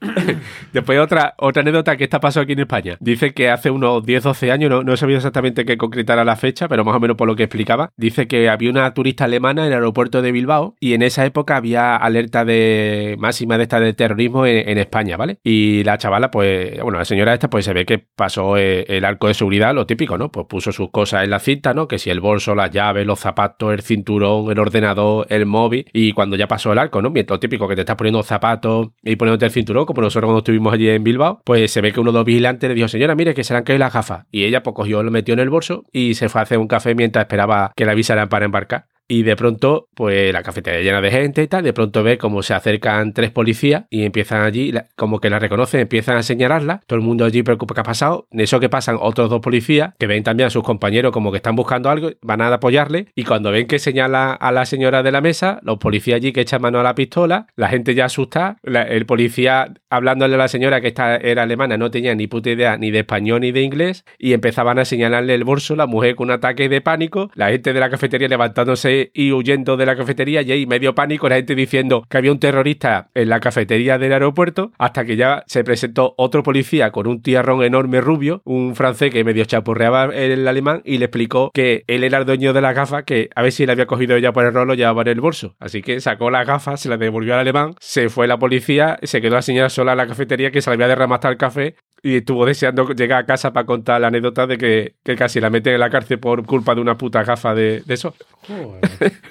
Después otra, otra anécdota que está pasó aquí en España. Dice que hace unos 10, 12 años, no, no he sabido exactamente qué concretara la fecha, pero más o menos por lo que explicaba, dice que había una turista alemana en el aeropuerto de Bilbao y en esa época había alerta de máxima de esta de terrorismo en, en España, ¿vale? Y la chavala, pues, bueno, la señora esta, pues se ve que pasó eh, el arco de seguridad, lo típico, ¿no? Pues puso sus cosas en la cinta, ¿no? Que si el bolso, las llaves, los zapatos, el cinturón, el ordenador, el móvil, y cuando ya pasó el arco, ¿no? Mientras lo típico que te estás poniendo zapatos y poniéndote el cinturón, como nosotros cuando estuvimos allí en Bilbao, pues se ve que uno de los vigilantes le dijo, señora, mire que se le han caído las gafas. Y ella pues cogió, lo metió en el bolso y se fue a hacer un café mientras esperaba que la avisaran para embarcar. Y de pronto, pues la cafetería llena de gente y tal, de pronto ve cómo se acercan tres policías y empiezan allí, como que la reconocen, empiezan a señalarla, todo el mundo allí preocupa qué ha pasado, en eso que pasan otros dos policías, que ven también a sus compañeros como que están buscando algo, van a apoyarle, y cuando ven que señala a la señora de la mesa, los policías allí que echan mano a la pistola, la gente ya asusta, la- el policía hablándole a la señora que esta era alemana, no tenía ni puta idea ni de español ni de inglés, y empezaban a señalarle el bolso, la mujer con un ataque de pánico, la gente de la cafetería levantándose y huyendo de la cafetería, y ahí medio pánico, la gente diciendo que había un terrorista en la cafetería del aeropuerto, hasta que ya se presentó otro policía con un tiarrón enorme rubio, un francés que medio chapurreaba el alemán, y le explicó que él era el dueño de la gafa, que a ver si le había cogido ella por error, lo llevaba en el bolso. Así que sacó la gafa, se la devolvió al alemán, se fue la policía, se quedó la señora sola en la cafetería que se le había derramado el café y estuvo deseando llegar a casa para contar la anécdota de que, que casi la meten en la cárcel por culpa de una puta gafa de, de eso. Joder.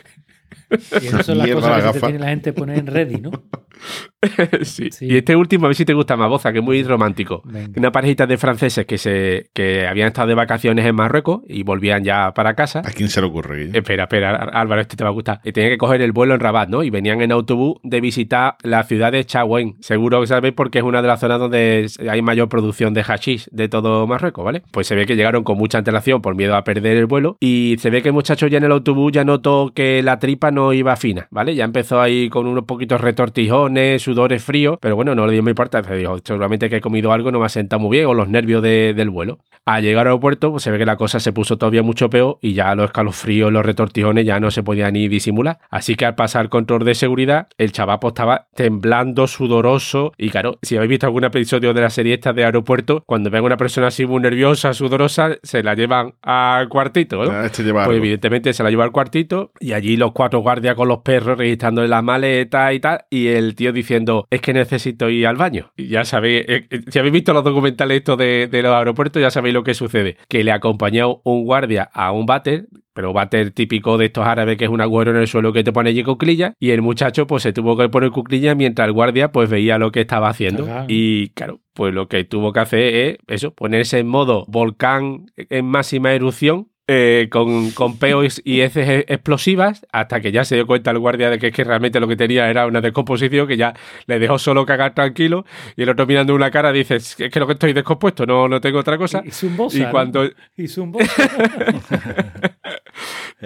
Y esas son las Mierda, cosas la que se gafa. tiene la gente poner en ready, ¿no? sí. Sí. Y este último, a ver si te gusta más, Boza, que es muy romántico. Venga. Una parejita de franceses que se que habían estado de vacaciones en Marruecos y volvían ya para casa. ¿A quién se le ocurre? Espera, espera, Álvaro, este te va a gustar. Y tenían que coger el vuelo en Rabat, ¿no? Y venían en autobús de visitar la ciudad de Chaouén. Seguro que sabéis porque es una de las zonas donde hay mayor producción de hashish de todo Marruecos, ¿vale? Pues se ve que llegaron con mucha antelación por miedo a perder el vuelo y se ve que el muchacho ya en el autobús ya notó que la tripa no iba fina, ¿vale? Ya empezó ahí con unos poquitos retortijones, sudores fríos, pero bueno, no le dio muy importancia. Dijo, seguramente que he comido algo, no me ha sentado muy bien, o los nervios de- del vuelo. Al llegar al aeropuerto, pues se ve que la cosa se puso todavía mucho peor y ya los escalofríos, los retortijones ya no se podían ni disimular. Así que al pasar el control de seguridad, el chavapo estaba temblando, sudoroso. Y claro, si habéis visto algún episodio de la serie esta de aeropuerto, cuando ven a una persona así muy nerviosa, sudorosa, se la llevan al cuartito, ¿no? Ah, este lleva Pues evidentemente se la lleva al cuartito y allí los cuatro guardias con los perros registrándole las maletas y tal y el tío diciendo es que necesito ir al baño. Y ya sabéis, eh, eh, si habéis visto los documentales estos de, de los aeropuertos ya sabéis lo que sucede. Que le acompañó un guardia a un váter pero váter típico de estos árabes que es un agüero en el suelo que te pone allí cuclillas y el muchacho pues se tuvo que poner cuclillas mientras el guardia pues veía lo que estaba haciendo y claro pues lo que tuvo que hacer es eso ponerse en modo volcán en máxima erupción eh, con, con peos y heces e- explosivas hasta que ya se dio cuenta el guardia de que, es que realmente lo que tenía era una descomposición que ya le dejó solo cagar tranquilo y el otro mirando una cara dice es que lo que estoy descompuesto no, no tengo otra cosa Y Zumbosa, y ¿no? cuando Y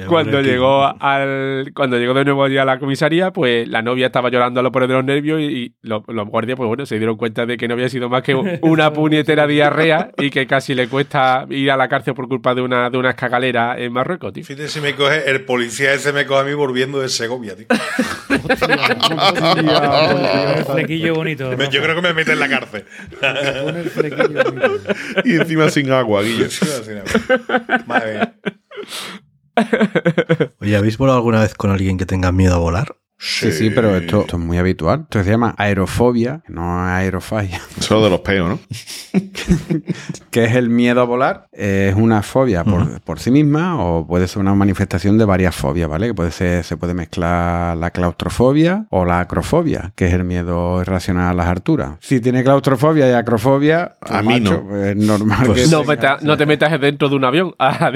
cuando hombre, llegó al cuando llegó de nuevo allí a la comisaría pues la novia estaba llorando a lo por de los nervios y, y los, los guardias pues bueno se dieron cuenta de que no había sido más que una puñetera diarrea y que casi le cuesta ir a la cárcel por culpa de una de una escagalera en Marruecos tío. Fíjate si me coge, el policía ese me coge a mí volviendo de Segovia, tío. Hostia, el flequillo bonito. Yo creo que me mete en la cárcel. Y encima sin agua, Guille. Madre mía. Oye, ¿habéis volado alguna vez con alguien que tenga miedo a volar? Sí, sí, pero esto, esto es muy habitual. Esto se llama aerofobia, que no es aerofagia, Solo de los peos, ¿no? que es el miedo a volar. Es una fobia por, por sí misma o puede ser una manifestación de varias fobias, ¿vale? Que puede ser, se puede mezclar la claustrofobia o la acrofobia, que es el miedo irracional a las alturas. Si tiene claustrofobia y acrofobia, A mí no. pues es normal que no, tenga- meta- no te metas dentro de un avión Ah,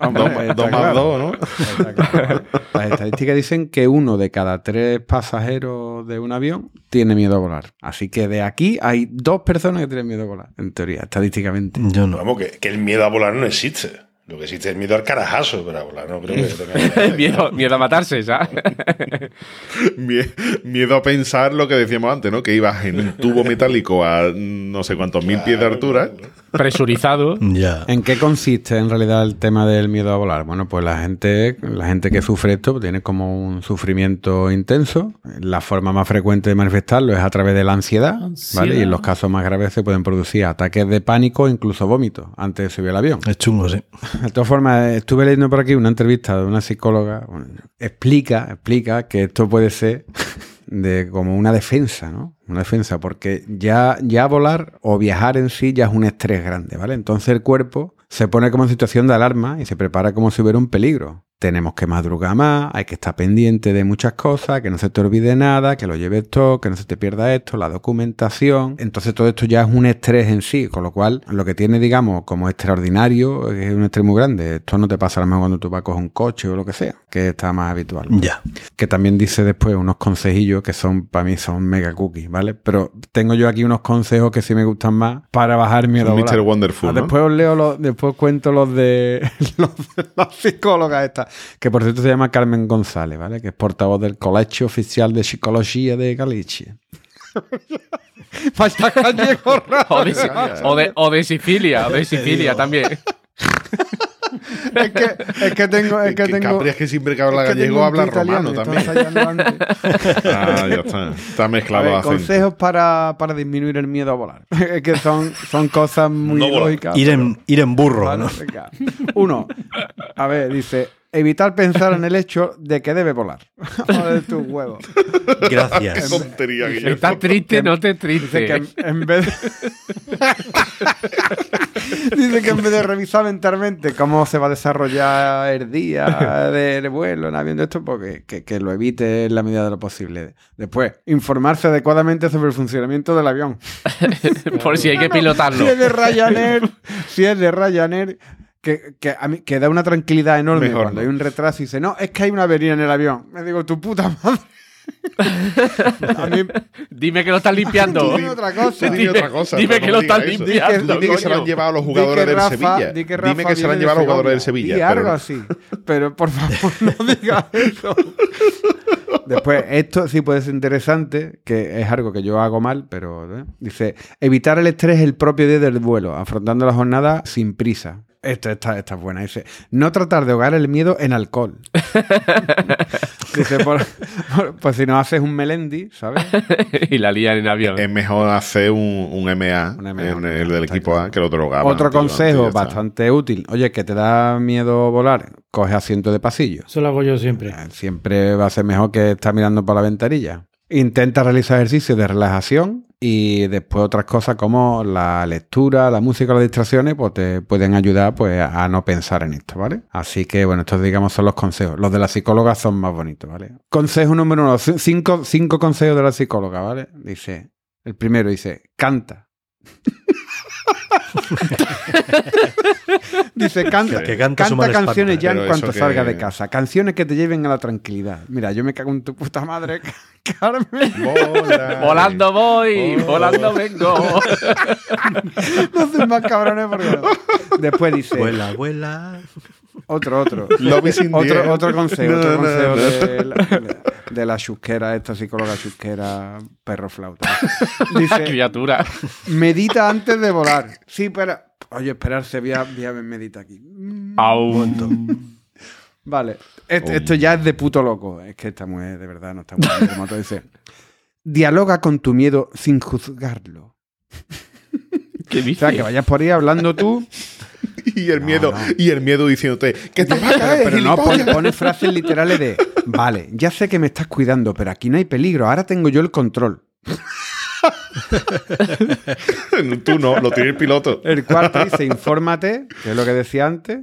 Hombre, Dos, dos más claro. dos, ¿no? Claro. Las estadísticas dicen que uno de cada tres pasajeros de un avión tiene miedo a volar. Así que de aquí hay dos personas que tienen miedo a volar, en teoría, estadísticamente. Yo no. Vamos, que, que el miedo a volar no existe. Lo que existe es el miedo al carajazo, pero a volar no creo que tenga miedo, miedo a matarse ¿sabes? Mie- Miedo a pensar lo que decíamos antes, ¿no? Que ibas en un tubo metálico a no sé cuántos mil pies de altura presurizado. ¿En qué consiste en realidad el tema del miedo a volar? Bueno, pues la gente, la gente que sufre esto pues, tiene como un sufrimiento intenso. La forma más frecuente de manifestarlo es a través de la ansiedad, Ansiedad. ¿vale? Y en los casos más graves se pueden producir ataques de pánico o incluso vómitos antes de subir al avión. Es chungo, sí. De todas formas, estuve leyendo por aquí una entrevista de una psicóloga. bueno, explica, explica que esto puede ser de como una defensa, ¿no? Una defensa, porque ya, ya volar o viajar en sí ya es un estrés grande, ¿vale? Entonces el cuerpo se pone como en situación de alarma y se prepara como si hubiera un peligro. Tenemos que madrugar más, hay que estar pendiente de muchas cosas, que no se te olvide nada, que lo lleves todo, que no se te pierda esto, la documentación. Entonces todo esto ya es un estrés en sí, con lo cual lo que tiene, digamos, como extraordinario es un estrés muy grande. Esto no te pasa lo mejor cuando tú vas a coger un coche o lo que sea, que está más habitual. Ya. Que también dice después unos consejillos que son, para mí, son mega cookies, ¿vale? Pero tengo yo aquí unos consejos que sí me gustan más para bajar miedo a Mr. Wonderful, Ah, ¿no? Después os leo los, después cuento los de, los de la psicóloga esta, que por cierto se llama Carmen González, ¿vale? Que es portavoz del Colegio Oficial de Psicología de Galicia. Vaya gallego raro. O de, o de- o de Sicilia, o de Sicilia también. Es que, es que tengo, es que Que tengo. Capri es que siempre que habla es que gallego habla romano también. Ah, ya está. Está mezclado ver, consejos para, para disminuir el miedo a volar. es que son, son cosas muy No lógicas. Ir en, ir en burro, ¿no? Uno, a ver, dice, evitar pensar en el hecho de que debe volar. Joder, tus huevos. Qué Gracias. tontería que Si estás triste, no te Dice que triste. en, en vez de... Dice que en vez de revisar mentalmente cómo se va a desarrollar el día del vuelo en avión de esto, porque que, que lo evite en la medida de lo posible. Después, informarse adecuadamente sobre el funcionamiento del avión. Por si hay que pilotarlo. Si es de Ryanair, si es de Ryanair, que, que, a mí, que da una tranquilidad enorme Mejor cuando no. hay un retraso y dice, no, es que hay una avería en el avión. Me digo, tu puta madre. a mí, Dime que lo estás limpiando. dime otra cosa. Dime otra cosa. dime que no lo estás eso. limpiando, Dime que se lo han coño. llevado los jugadores del Sevilla. di que Rafa Dime que se lo han de llevado los jugadores del. Sevilla. Di pero algo no. así. Pero por favor, no digas eso. Después, esto sí puede ser interesante, que es algo que yo hago mal, pero ¿eh? dice, evitar el estrés el propio día del vuelo, afrontando la jornada sin prisa. Esto esta, esta es buena. Dice, no tratar de ahogar el miedo en alcohol. dice, por, por- pues si no haces un melendi, ¿sabes? y la lían en avión. Es mejor hacer un, un MA, Un MA, en el del equipo claro. A, que lo drogaba. Otro tío, consejo está. bastante útil. Oye, que te da miedo volar, coge asiento de pasillo. Eso lo hago yo siempre. Eh, Siempre va a ser mejor que estar mirando por la ventanilla. Intenta realizar ejercicios de relajación y después otras cosas como la lectura, la música, las distracciones, pues te pueden ayudar pues a no pensar en esto, ¿vale? Así que bueno, estos digamos son los consejos. Los de la psicóloga son más bonitos, ¿vale? Consejo número uno, cinco, cinco consejos de la psicóloga, ¿vale? Dice, el primero dice, canta. Dice, canta, Que canta canciones ya en cuanto que- salga de casa. Canciones que te lleven a la tranquilidad. Mira, yo me cago en tu puta madre, Carmen. Bola. Volando voy, volando vengo. No soy más cabrones porque no. Después dice, Vuela, vuela. otro, otro. Otro, otro consejo, No, otro no, consejo no. De, la, de la chusquera, esta psicóloga chusquera, perro flauta. Dice, Criatura. medita antes de volar. Sí, pero... Oye, esperarse, voy a, voy a meditar aquí. Aún. Vale, esto, esto ya es de puto loco. Es que esta mujer de verdad no está muy bien. Como tú dices, dialoga con tu miedo sin juzgarlo. ¿Qué O sea, dices? que vayas por ahí hablando tú, Y el miedo, no. y el miedo diciéndote que te va a caer, pero no pon- gilipollas". pones frases literales de, vale, ya sé que me estás cuidando, pero aquí no hay peligro, ahora tengo yo el control. Tú no, lo tiene el piloto. El cuarto dice, infórmate, que es lo que decía antes.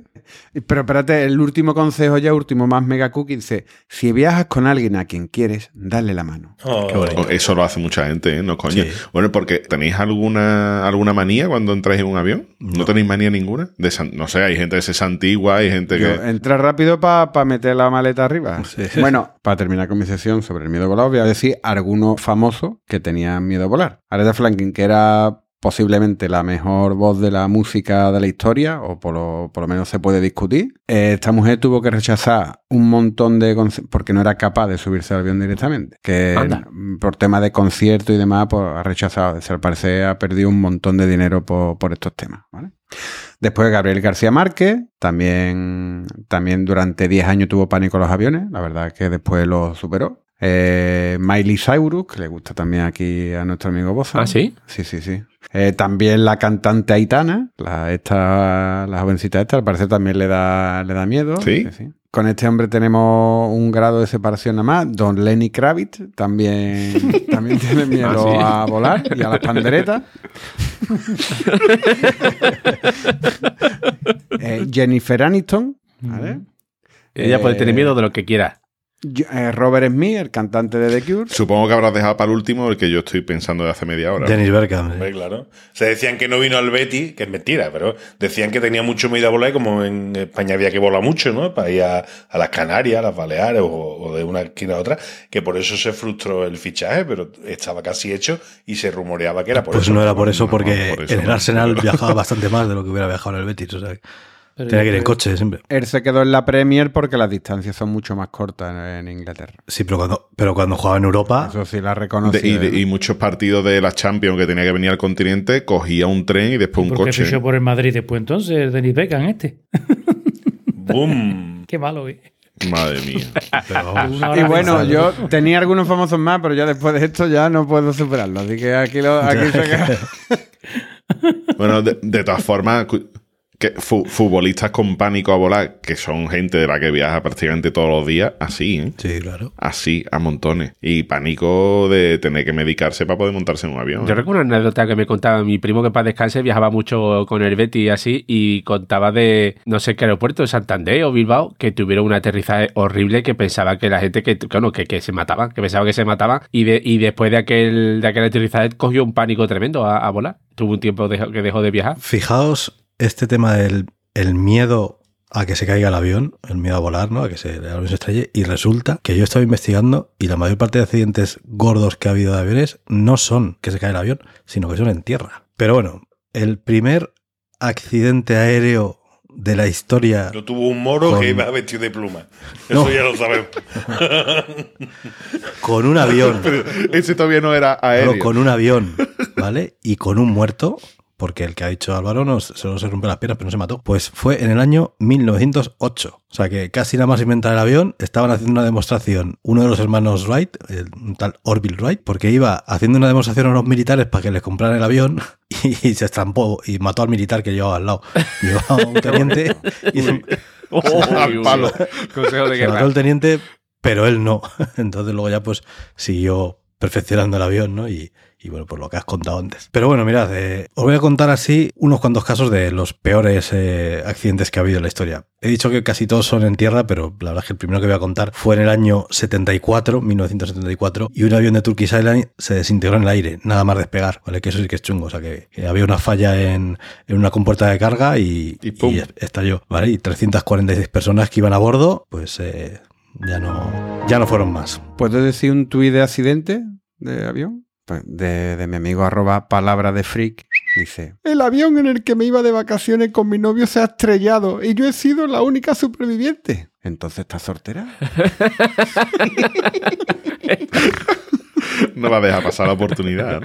Pero espérate, el último consejo ya, último más mega cookie, dice, si viajas con alguien a quien quieres, dale la mano. Oh, bonito. Eso lo hace mucha gente, ¿eh? No coño. Sí. Bueno, porque ¿tenéis alguna, alguna manía cuando entráis en un avión? ¿No, tenéis manía ninguna? De san- no sé, hay gente que se santigua, hay gente Yo, que... entra rápido para meter la maleta arriba. Sí. Bueno, para terminar con mi sesión sobre el miedo a volar, voy a decir algunos famosos que tenían miedo a volar. Aretha Franklin, que era posiblemente la mejor voz de la música de la historia, o por lo, por lo menos se puede discutir. Eh, esta mujer tuvo que rechazar un montón de porque no era capaz de subirse al avión directamente. Que Anda. mm, por tema de concierto y demás, pues ha rechazado. Se al parecer ha perdido un montón de dinero por, por estos temas. ¿vale? Después Gabriel García Márquez, también, también durante 10 años tuvo pánico a los aviones, la verdad es que después lo superó. Eh, Miley Cyrus, que le gusta también aquí a nuestro amigo Boza. ¿Ah, sí? Sí, sí, sí. Eh, también la cantante Aitana, la, esta, la jovencita esta, al parecer también le da, le da miedo. ¿Sí? Con este hombre tenemos un grado de separación nada más. Don Lenny Kravitz también, también tiene miedo ¿Ah, sí? a volar y a las panderetas. Eh, Jennifer Aniston, ¿vale? Ella puede tener miedo de lo que quiera. Yo- eh, Robert Smith, el cantante de The Cure. Supongo que habrás dejado para el último el que yo estoy pensando de hace media hora. Dennis Bergkamp. Claro. Se decían que no vino al Betty, que es mentira, pero decían que tenía mucho miedo a volar y como en España había que volar mucho, ¿no? Para ir a, a las Canarias, a las Baleares o, o de una esquina a otra, que por eso se frustró el fichaje, pero estaba casi hecho y se rumoreaba que era por Pues eso. no era por eso, no, porque por eso en el no. Arsenal viajaba bastante más de lo que hubiera viajado en el Betis. O sea, tenía que ir en coche siempre. Él se quedó en la Premier porque las distancias son mucho más cortas en, en Inglaterra. Sí, pero cuando, pero cuando jugaba en Europa, Eso sí la De- reconocí. y, de- y muchos partidos de la Champions que tenía que venir al continente, cogía un tren y después un ¿Por qué coche. fichó por el Madrid después entonces, Denis Beckham este? ¡Boom! Qué malo, ¿eh? Madre mía. Y bueno, yo tenía algunos famosos más, pero ya después de esto ya no puedo superarlo. Así que aquí, lo, aquí se queda. Bueno, de, de todas formas, que fu- futbolistas con pánico a volar, que son gente de la que viaja prácticamente todos los días, así, ¿eh? Sí, claro. Así, a montones. Y pánico de tener que medicarse para poder montarse en un avión. Yo ¿eh? recuerdo una anécdota que me contaba mi primo que para descanse viajaba mucho con el Betty y así y contaba de no sé qué aeropuerto, de Santander o Bilbao, que tuvieron un aterrizaje horrible que pensaba que la gente que, bueno, que, que se mataba, que pensaba que se mataba y, de, y después de aquel, de aquel aterrizaje cogió un pánico tremendo a, a volar. Tuvo un tiempo de- que dejó de viajar. Fijaos este tema del el miedo a que se caiga el avión, el miedo a volar, ¿no? A que se, el avión se estrelle. Y resulta que yo estaba investigando y la mayor parte de accidentes gordos que ha habido de aviones no son que se cae el avión, sino que son en tierra. Pero bueno, el primer accidente aéreo de la historia Lo tuvo un moro Con- que iba vestido de pluma. Eso No. ya lo sabemos. con un avión, Ese todavía no era aéreo. no, con un avión, ¿vale? Y con un muerto, porque el que ha dicho Álvaro no, solo se rompe las piernas, pero no se mató. Pues fue en el año 1908. O sea que casi nada más inventar el avión, estaban haciendo una demostración uno de los hermanos Wright, el un tal Orville Wright, porque iba haciendo una demostración a los militares para que les compraran el avión y, se estampó y mató al militar que llevaba al lado. Llevaba un teniente y se, Al palo. Consejo de se mató el teniente, pero él no. Entonces luego ya pues siguió perfeccionando el avión, ¿no? Y, y bueno, pues lo que has contado antes. Pero bueno, mirad, eh, os voy a contar así unos cuantos casos de los peores eh, accidentes que ha habido en la historia. He dicho que casi todos son en tierra, pero la verdad es que el primero que voy a contar fue en el año 74, 1974, y un avión de Turkish Airlines se desintegró en el aire, nada más despegar, ¿vale? Que eso sí que es chungo, o sea que, que había una falla en, en una compuerta de carga y, Y pum. y estalló, ¿vale? Y 346 personas que iban a bordo, pues eh, ya no, ya no fueron más. ¿Puedo decir un tuit de accidente de avión? Pues de, de mi amigo arroba palabra de freak. Dice, el avión en el que me iba de vacaciones con mi novio se ha estrellado y yo he sido la única superviviente. Entonces estás soltera. No va a dejar pasar la oportunidad.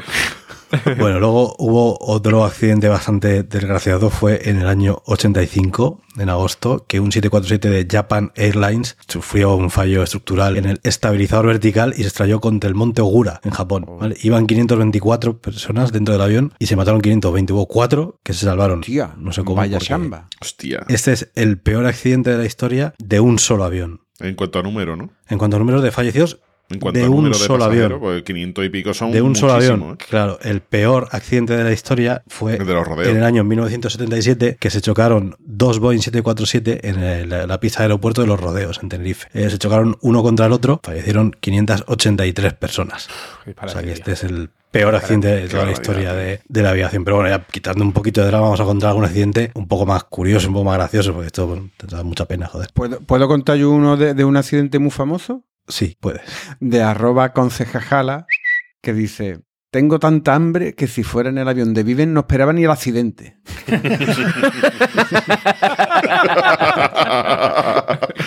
¿No? Bueno, luego hubo otro accidente bastante desgraciado, fue en el año 85, en agosto, que un 747 de Japan Airlines sufrió un fallo estructural en el estabilizador vertical y se estrelló contra el monte Ogura, en Japón. ¿vale? Iban 524 personas dentro del avión y se mataron 520. Hubo cuatro que se salvaron. Tía, no sé cómo. Vaya porque chamba. Hostia. Este es el peor accidente de la historia de un solo avión. En cuanto a número, ¿no? En cuanto a números de fallecidos, En cuanto de a un de solo avión. pues 500 y pico son de un solo avión. ¿eh? Claro, el peor accidente de la historia fue El de los rodeos. en el año 1977 que se chocaron dos Boeing 747 en el- la, la pista de aeropuerto de los rodeos en Tenerife. Eh, se chocaron uno contra el otro, fallecieron 583 personas. O sea que este es el peor accidente de toda la historia de, de la aviación. Pero bueno, ya quitando un poquito de drama, vamos a contar algún accidente un poco más curioso, un poco más gracioso, porque esto bueno, te da mucha pena, joder. ¿Puedo, ¿puedo contar yo uno de, de un accidente muy famoso? Sí, puedes. De arroba concejajala, que dice, Tengo tanta hambre que si fuera en el avión de Viven no esperaba ni el accidente.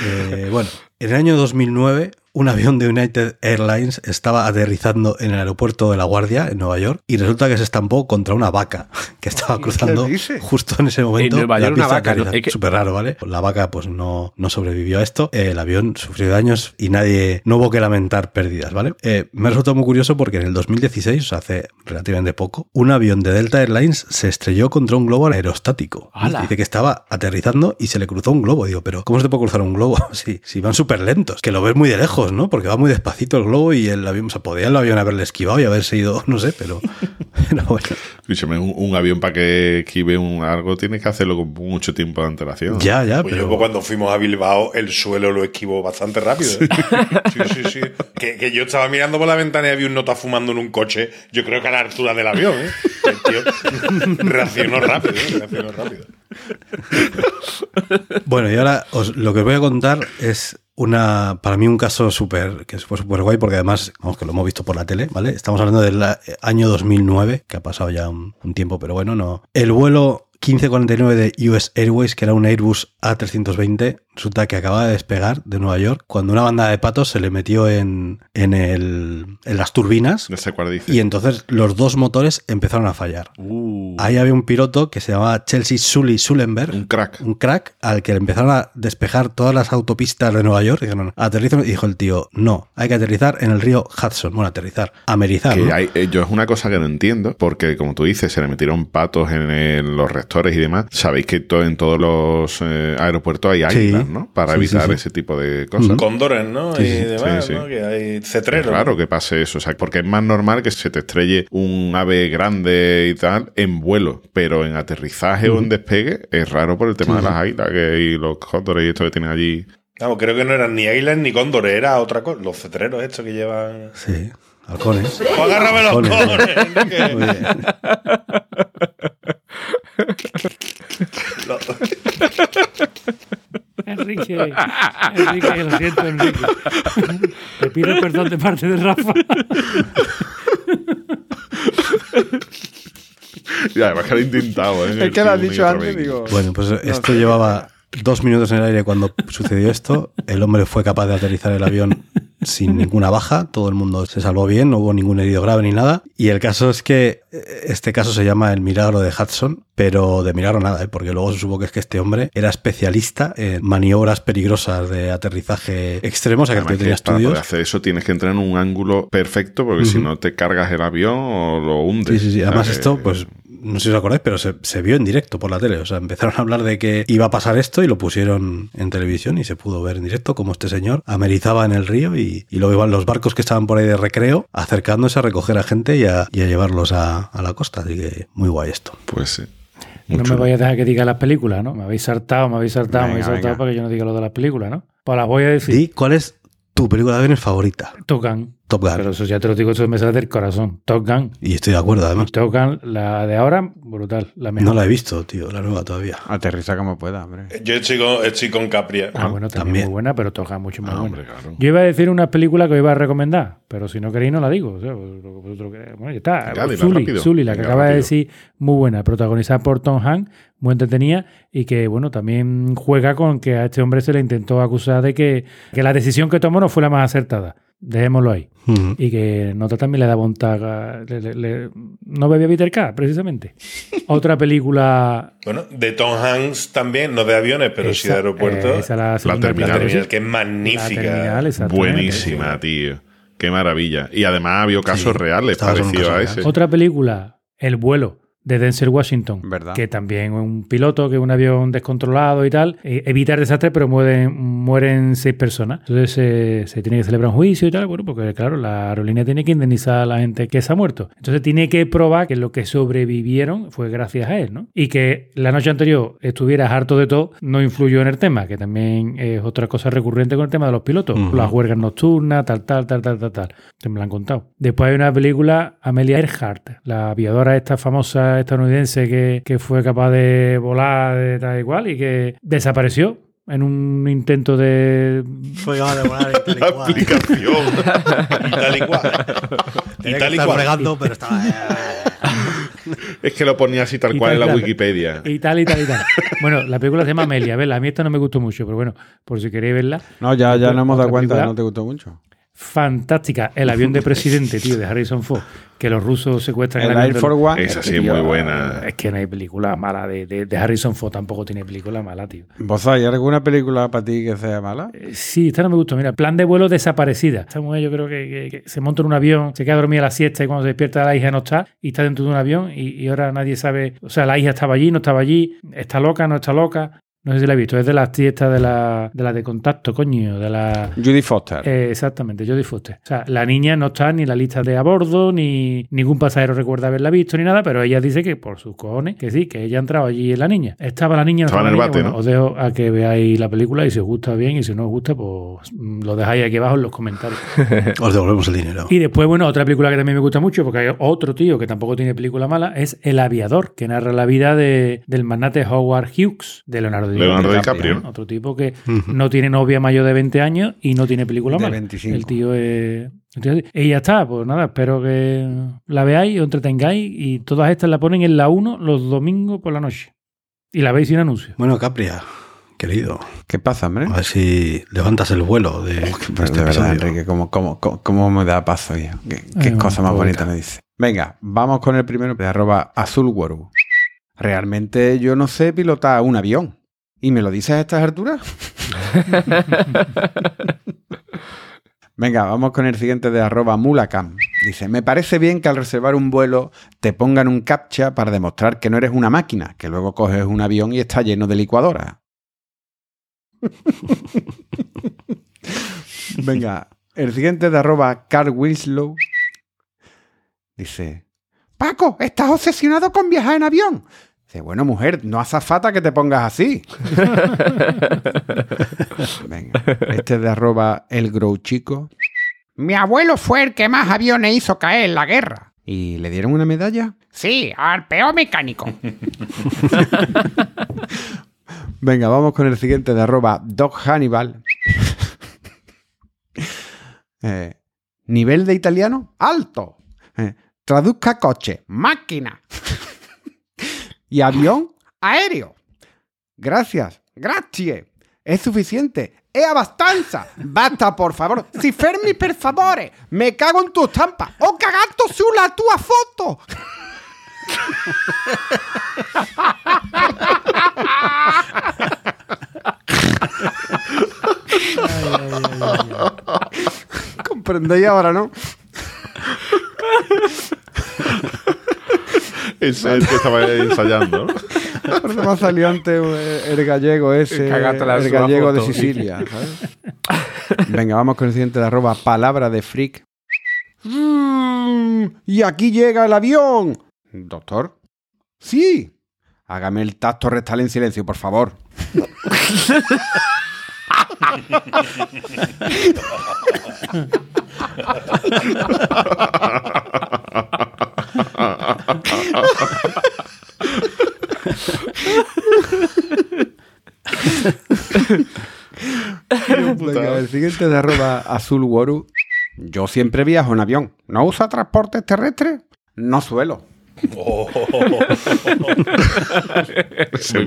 Eh, bueno, en el año 2009 un avión de United Airlines estaba aterrizando en el aeropuerto de La Guardia, en Nueva York, y resulta que se estampó contra una vaca que estaba cruzando justo en ese momento. En Nueva la York una pista vaca, ¿no? aterriza. Es que- Súper raro, ¿vale? La vaca pues no, no sobrevivió a esto, el avión sufrió daños y nadie, no hubo que lamentar pérdidas, ¿vale? Eh, me ha resultado muy curioso porque en el 2016, o sea, hace relativamente poco, un avión de Delta Airlines se estrelló contra un globo aerostático. ¡Hala! Dice que estaba aterrizando y se le cruzó un globo. Digo, pero ¿cómo se te puede cruzar un globo? Si, si van súper lentos, que lo ves muy de lejos, ¿no? Porque va muy despacito el globo y el avión, o sea, podía el avión haberle esquivado y haberse ido, no sé, pero, pero bueno. Escúchame, un, un avión para que esquive un algo tienes que hacerlo con mucho tiempo de antelación. Ya, ya, Pues yo pero... pues, cuando fuimos a Bilbao, el suelo lo esquivó bastante rápido. ¿eh? Sí, sí, sí. Que, que yo estaba mirando por la ventana y había un nota fumando en un coche, yo creo que a la altura del avión. ¿eh? El tío reaccionó rápido, ¿eh? reaccionó rápido. Bueno, y ahora lo que os voy a contar es una, para mí un caso súper, que fue súper guay porque además, vamos, que lo hemos visto por la tele, ¿vale? Estamos hablando del eh, año 2009, que ha pasado ya un, un tiempo, pero bueno, no. El vuelo 1549 de US Airways, que era un Airbus A320, resulta que acababa de despegar de Nueva York cuando una banda de patos se le metió en, en, el, en las turbinas No sé cuál dice. y entonces los dos motores empezaron a fallar. Uh, Ahí había un piloto que se llamaba Chelsea Sully Sullenberg, Un crack. un crack al que le empezaron a despejar todas las autopistas de Nueva York. Dijeron, aterriza. Y dijo el tío, no, hay que aterrizar en el río Hudson. Bueno, aterrizar, amerizar. Que ¿no? hay, eh, yo es una cosa que no entiendo, porque como tú dices, se le metieron patos en, el- los y demás. Sabéis que to- en todos los eh, aeropuertos hay Sí. águilas, ¿no? Para Sí, evitar sí. ese tipo de cosas. Cóndores, ¿no? Sí, y demás, sí, sí. ¿no? Que hay cetreros. raro que pase eso, o sea, porque es más normal que se te estrelle un ave grande y tal en vuelo, pero en aterrizaje o en despegue es raro por el tema de las águilas que, y los cóndores y esto que tienen allí. Vamos, creo que no eran ni águilas ni cóndores, era otra cosa. Los cetreros estos que llevan... Sí, halcones. Agárrame los Halcones. cojones, Los- Enrique, Enrique, lo siento, Enrique. Te pido perdón de parte de Rafa. Y además que lo he intentado, ¿eh? Es que lo has dicho antes, digo. Bueno, pues esto llevaba dos minutos en el aire cuando sucedió esto. El hombre fue capaz de aterrizar el avión sin ninguna baja. Todo el mundo se salvó bien, no hubo ningún herido grave ni nada. Y el caso es que eh, este caso se llama el milagro de Hudson, pero de milagro nada, ¿eh? porque luego se supo que es que este hombre era especialista en maniobras peligrosas de aterrizaje extremo, o sea que tenía que para poder estudios. hacer eso tienes que entrar en un ángulo perfecto porque si no te cargas el avión o lo hundes. Sí, sí, sí. Además, esto, pues, no sé si os acordáis, pero se, se vio en directo por la tele. O sea, empezaron a hablar de que iba a pasar esto y lo pusieron en televisión y se pudo ver en directo como este señor amerizaba en el río y, y luego iban los barcos que estaban por ahí de recreo acercándose a recoger a gente y a, y a llevarlos a, a la costa. Así que muy guay esto. Pues sí. No Mucho. me vaya a dejar que diga las películas, ¿no? Me habéis saltado, me habéis saltado, me habéis saltado venga. para que yo no diga lo de las películas, ¿no? Pues las voy a decir. ¿Y cuál es tu película de aviones favorita? Top Gun. Top Gun. Pero eso ya te lo digo, eso me sale del corazón. Top Gun. Y estoy de acuerdo, además. Top Gun, la de ahora, brutal. La mejor. No la he visto, tío, la nueva todavía. Aterriza como pueda, hombre. Yo estoy con, estoy con Capria. Ah, bueno, también, también. muy buena, pero Top Gun mucho más Ah, buena. hombre, claro. Yo iba a decir una película que os iba a recomendar, pero si no queréis no la digo. O sea. Bueno, ya está. Venga. Sully, la que acaba de decir, muy buena, protagonizada por Tom Hanks, muy entretenida y que, bueno, también juega con que a este hombre se le intentó acusar de que, que la decisión que tomó no fue la más acertada. Dejémoslo ahí. Y que Nota también le da voluntad. le- le- le- no bebía Peter K, precisamente. Otra película. Bueno, de Tom Hanks también, no de aviones, pero sí de aeropuertos. eh, esa la, terminal. La terminal, que es La magnífica. terminal. Buenísima, tío. Qué maravilla. Y además había casos Sí, reales un parecidos a ese. Otra película, El vuelo, de Denzel Washington. ¿Verdad? Que también es un piloto, que es un avión descontrolado y tal. eh, evitar desastres, pero mueren, mueren seis personas. Entonces se- se tiene que celebrar un juicio y tal. Bueno, porque claro, la aerolínea tiene que indemnizar a la gente que se ha muerto. Entonces tiene que probar que lo que sobrevivieron fue gracias a él, ¿no? Y que la noche anterior estuviera harto de todo no influyó en el tema, que también es otra cosa recurrente con el tema de los pilotos. Las huelgas nocturnas, tal, tal, tal, tal, tal, tal. Se me lo han contado. Después hay una película, Amelia Earhart, la aviadora esta famosa estadounidense que, que fue capaz de volar de tal y cual y que desapareció en un intento de... Fue a demorar y tal y La cual. aplicación. Y tal y cual. y Tenía que y estar cual. fregando, pero estaba... es que lo ponía así tal Y cual tal, en la tal. Wikipedia. Y tal, y tal, y tal. Bueno, la película se llama Amelia, ¿ves? A mí esta no me gustó mucho, pero bueno, por si queréis verla. No, ya, ya nos hemos dado cuenta que película no te gustó mucho. Fantástica. El avión de presidente, tío, de Harrison Ford, que los rusos secuestran El avión Air Force One. Esa Es que, sí es tío, muy buena. Es que no hay película mala de, de- de Harrison Ford, tampoco tiene película mala, tío. ¿Vos hay alguna película para ti que sea mala? Eh, Sí, esta no me gustó. Mira, plan de vuelo desaparecida. Esta mujer yo creo que, que- que se monta en un avión, se queda dormida a la siesta y cuando se despierta la hija no está y está dentro de un avión y, y ahora nadie sabe. O sea, la hija estaba allí, no estaba allí, está loca, no está loca. No sé si la he visto. Es de las tiestas de la de, la de contacto, coño. De la. Judy Foster. Eh, exactamente, Jodie Foster. O sea, la niña no está ni en la lista de a bordo, ni ningún pasajero recuerda haberla visto, ni nada, pero ella dice que por sus cojones, que sí, que ella ha entrado allí en la niña. Estaba la niña, Estaba en el niña. bate, Bueno, ¿no? Os dejo a que veáis la película y si os gusta bien y si no os gusta, pues mm, lo dejáis aquí abajo en los comentarios. Os devolvemos el dinero. Y después, bueno, otra película que también me gusta mucho, porque hay otro tío que tampoco tiene película mala, es El Aviador, que narra la vida de, del magnate Howard Hughes, de Leonardo. Leonardo DiCaprio. ¿no? Otro tipo que no tiene novia mayor de 20 años y no tiene película. 25. El tío es... Y ya está, pues nada, espero que la veáis, os entretengáis y todas estas la ponen en la 1 los domingos por la noche. Y la veis sin anuncio. Bueno, Capria, querido, ¿Qué pasa, hombre? a ver si levantas el vuelo de Pues este de verdad, episodio. Enrique, ¿cómo, cómo, cómo, cómo me da paso ya? ¿Qué, qué Ay, cosa más bonita me dice? Venga, vamos con el primero de arroba. Realmente yo no sé pilotar un avión. ¿Y me lo dices a estas alturas? Venga, vamos con el siguiente de arroba mulacam. Dice, me parece bien que al reservar un vuelo te pongan un captcha para demostrar que no eres una máquina, que luego coges un avión y está lleno de licuadoras. Venga, el siguiente de arroba Carl Winslow dice, Paco, estás obsesionado con viajar en avión. Dice, bueno, mujer, no hace falta que te pongas así. Venga, este de arroba el grow chico. Mi abuelo fue el que más aviones hizo caer en la guerra. ¿Y le dieron una medalla? Sí, al peor mecánico. Venga, vamos con el siguiente de arroba Doc Hannibal. Eh, nivel de italiano alto. Eh, traduzca coche, máquina. Y avión aéreo. Gracias, grazie. Es suficiente. È abbastanza. Basta, por favor. Si fermi per favore. Me cago en tu stampa. Ho cagato sulla tua foto. Comprendéis ahora, ¿no? Es el que estaba ensayando. Por eso me ha salido antes eh, el gallego ese, el gallego de. Sicilia. ¿sabes? Venga, vamos con el siguiente de arroba palabra de freak. Mm, y aquí llega el avión. Doctor. Sí. Hágame el tacto rectal en silencio, por favor. Venga, el siguiente de arroba azulworu. Yo siempre viajo en avión. ¿No usa transportes terrestres? No suelo.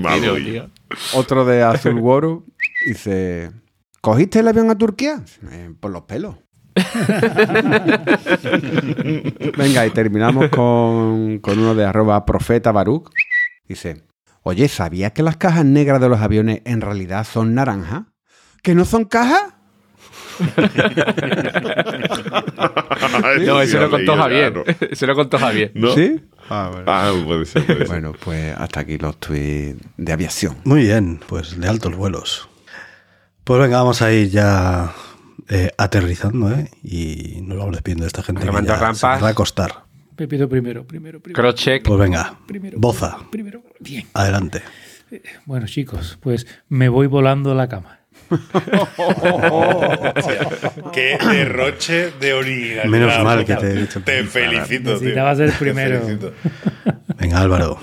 Malo, tío. Otro de azulworu dice... ¿Cogiste el avión a Turquía? "Eh, por los pelos. Venga, y terminamos con, con uno de arroba profeta Baruch. Dice, oye, ¿sabías que las cajas negras de los aviones en realidad son naranjas? ¿Que no son cajas? No, eso lo contó Javier. Eso lo contó Javier. ¿No? ¿Sí? Ah, bueno. Ah, puede ser, puede ser. Bueno, pues hasta aquí los tweets de aviación. Muy bien, pues de altos vuelos. Pues venga, vamos a ir ya eh, aterrizando, ¿eh? Y nos vamos despidiendo de esta gente que ya se Rampas. va a acostar. Pepito primero, primero, primero. Pues venga, Primero, boza, Primero. Bien. adelante. Bueno, chicos, pues me voy volando a la cama. Qué derroche de originalidad. Menos mal que te he dicho Te el felicito, tío. Necesitaba ser Te primero. felicito. Venga, Álvaro.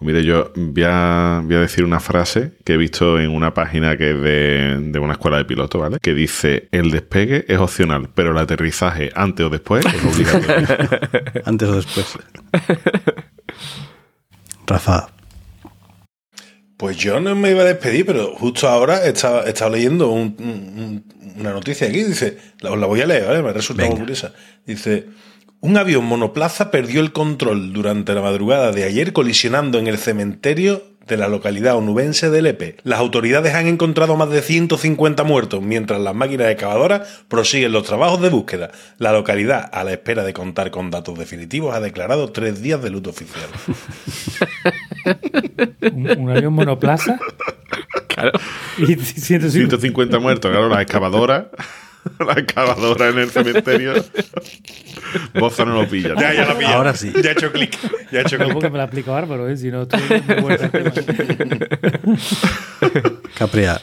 Mire, yo voy a, voy a decir una frase que he visto en una página que es de, de una escuela de piloto, ¿vale? Que dice, el despegue es opcional, pero el aterrizaje antes o después es obligatorio. Antes o después. Rafa, Pues yo no me iba a despedir, pero justo ahora estaba, estaba leyendo un- un- una noticia aquí. Dice, la, os la voy a leer, ¿vale? Me resulta curiosa. Dice, un avión monoplaza perdió el control durante la madrugada de ayer colisionando en el cementerio de la localidad onubense de Lepe. Las autoridades han encontrado más de 150 muertos, mientras las máquinas excavadoras prosiguen los trabajos de búsqueda. La localidad, a la espera de contar con datos definitivos, ha declarado tres días de luto oficial. Un, un avión monoplaza Claro. y 150. 150 muertos, claro, la excavadora. La excavadora en el cementerio. Boza no lo pilla. Ya, ya la pillado. Ahora sí. Ya he hecho clic. Ya he hecho clic. porque me la explica bárbaro, ¿eh? si no tema. Capria,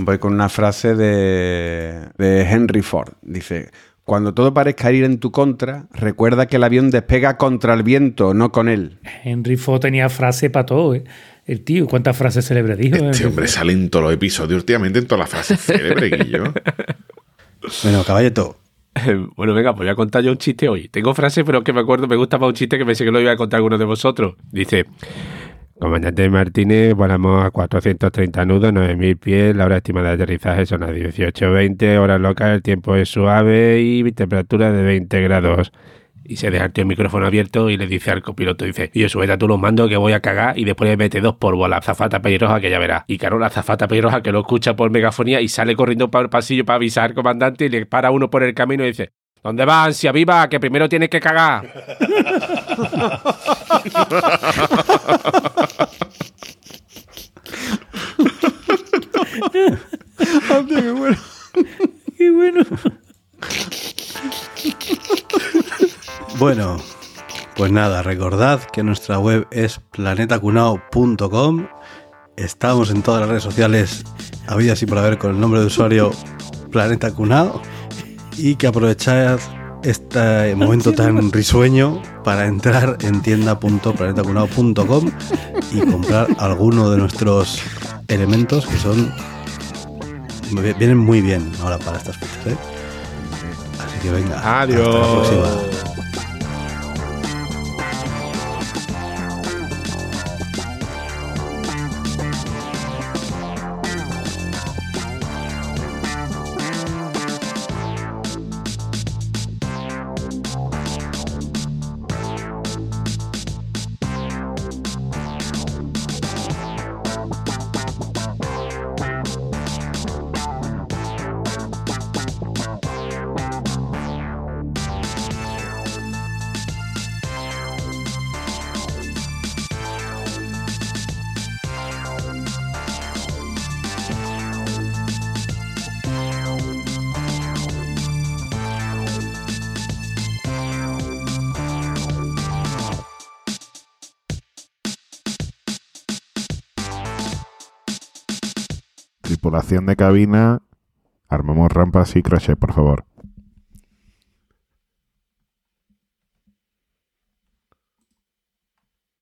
Voy con una frase de, de Henry Ford. Dice, cuando todo parezca ir en tu contra, recuerda que el avión despega contra el viento, no con él. Henry Ford tenía frase para todo, ¿eh? El tío, ¿cuántas frases célebres dijo? Este Henry hombre sale en todos los episodios últimamente en todas las frases célebres, Guillo. Bueno, caballeto, Bueno, venga, pues voy a contar yo un chiste hoy. Tengo frase, pero que me acuerdo, me gusta más un chiste que pensé que lo iba a contar alguno de vosotros. Dice, Comandante Martínez, volamos a 430 nudos, 9.000 pies, la hora estimada de aterrizaje son las 18.20, hora local, el tiempo es suave y temperatura de 20 grados. Y se deja el micrófono abierto y le dice al copiloto, dice, y yo sujeta tú los mandos que voy a cagar y después le mete dos polvos a la azafata pelirroja que ya verá. Y claro, la azafata pelirroja que lo escucha por megafonía y sale corriendo para el pasillo para avisar al comandante y le para uno por el camino y dice, ¿Dónde va, ansia viva? Que primero tienes que cagar. Qué bueno. Bueno, pues nada, recordad que nuestra web es planetacunao.com. Estamos en todas las redes sociales, había así por haber con el nombre de usuario Planeta Cunao. Y que aprovechad este momento tan risueño para entrar en tienda.planetacunao.com y comprar alguno de nuestros elementos que son vienen muy bien ahora para estas fechas. ¿eh? Así que venga. Adiós. Hasta la próxima. De cabina, armamos rampas y crochet, por favor.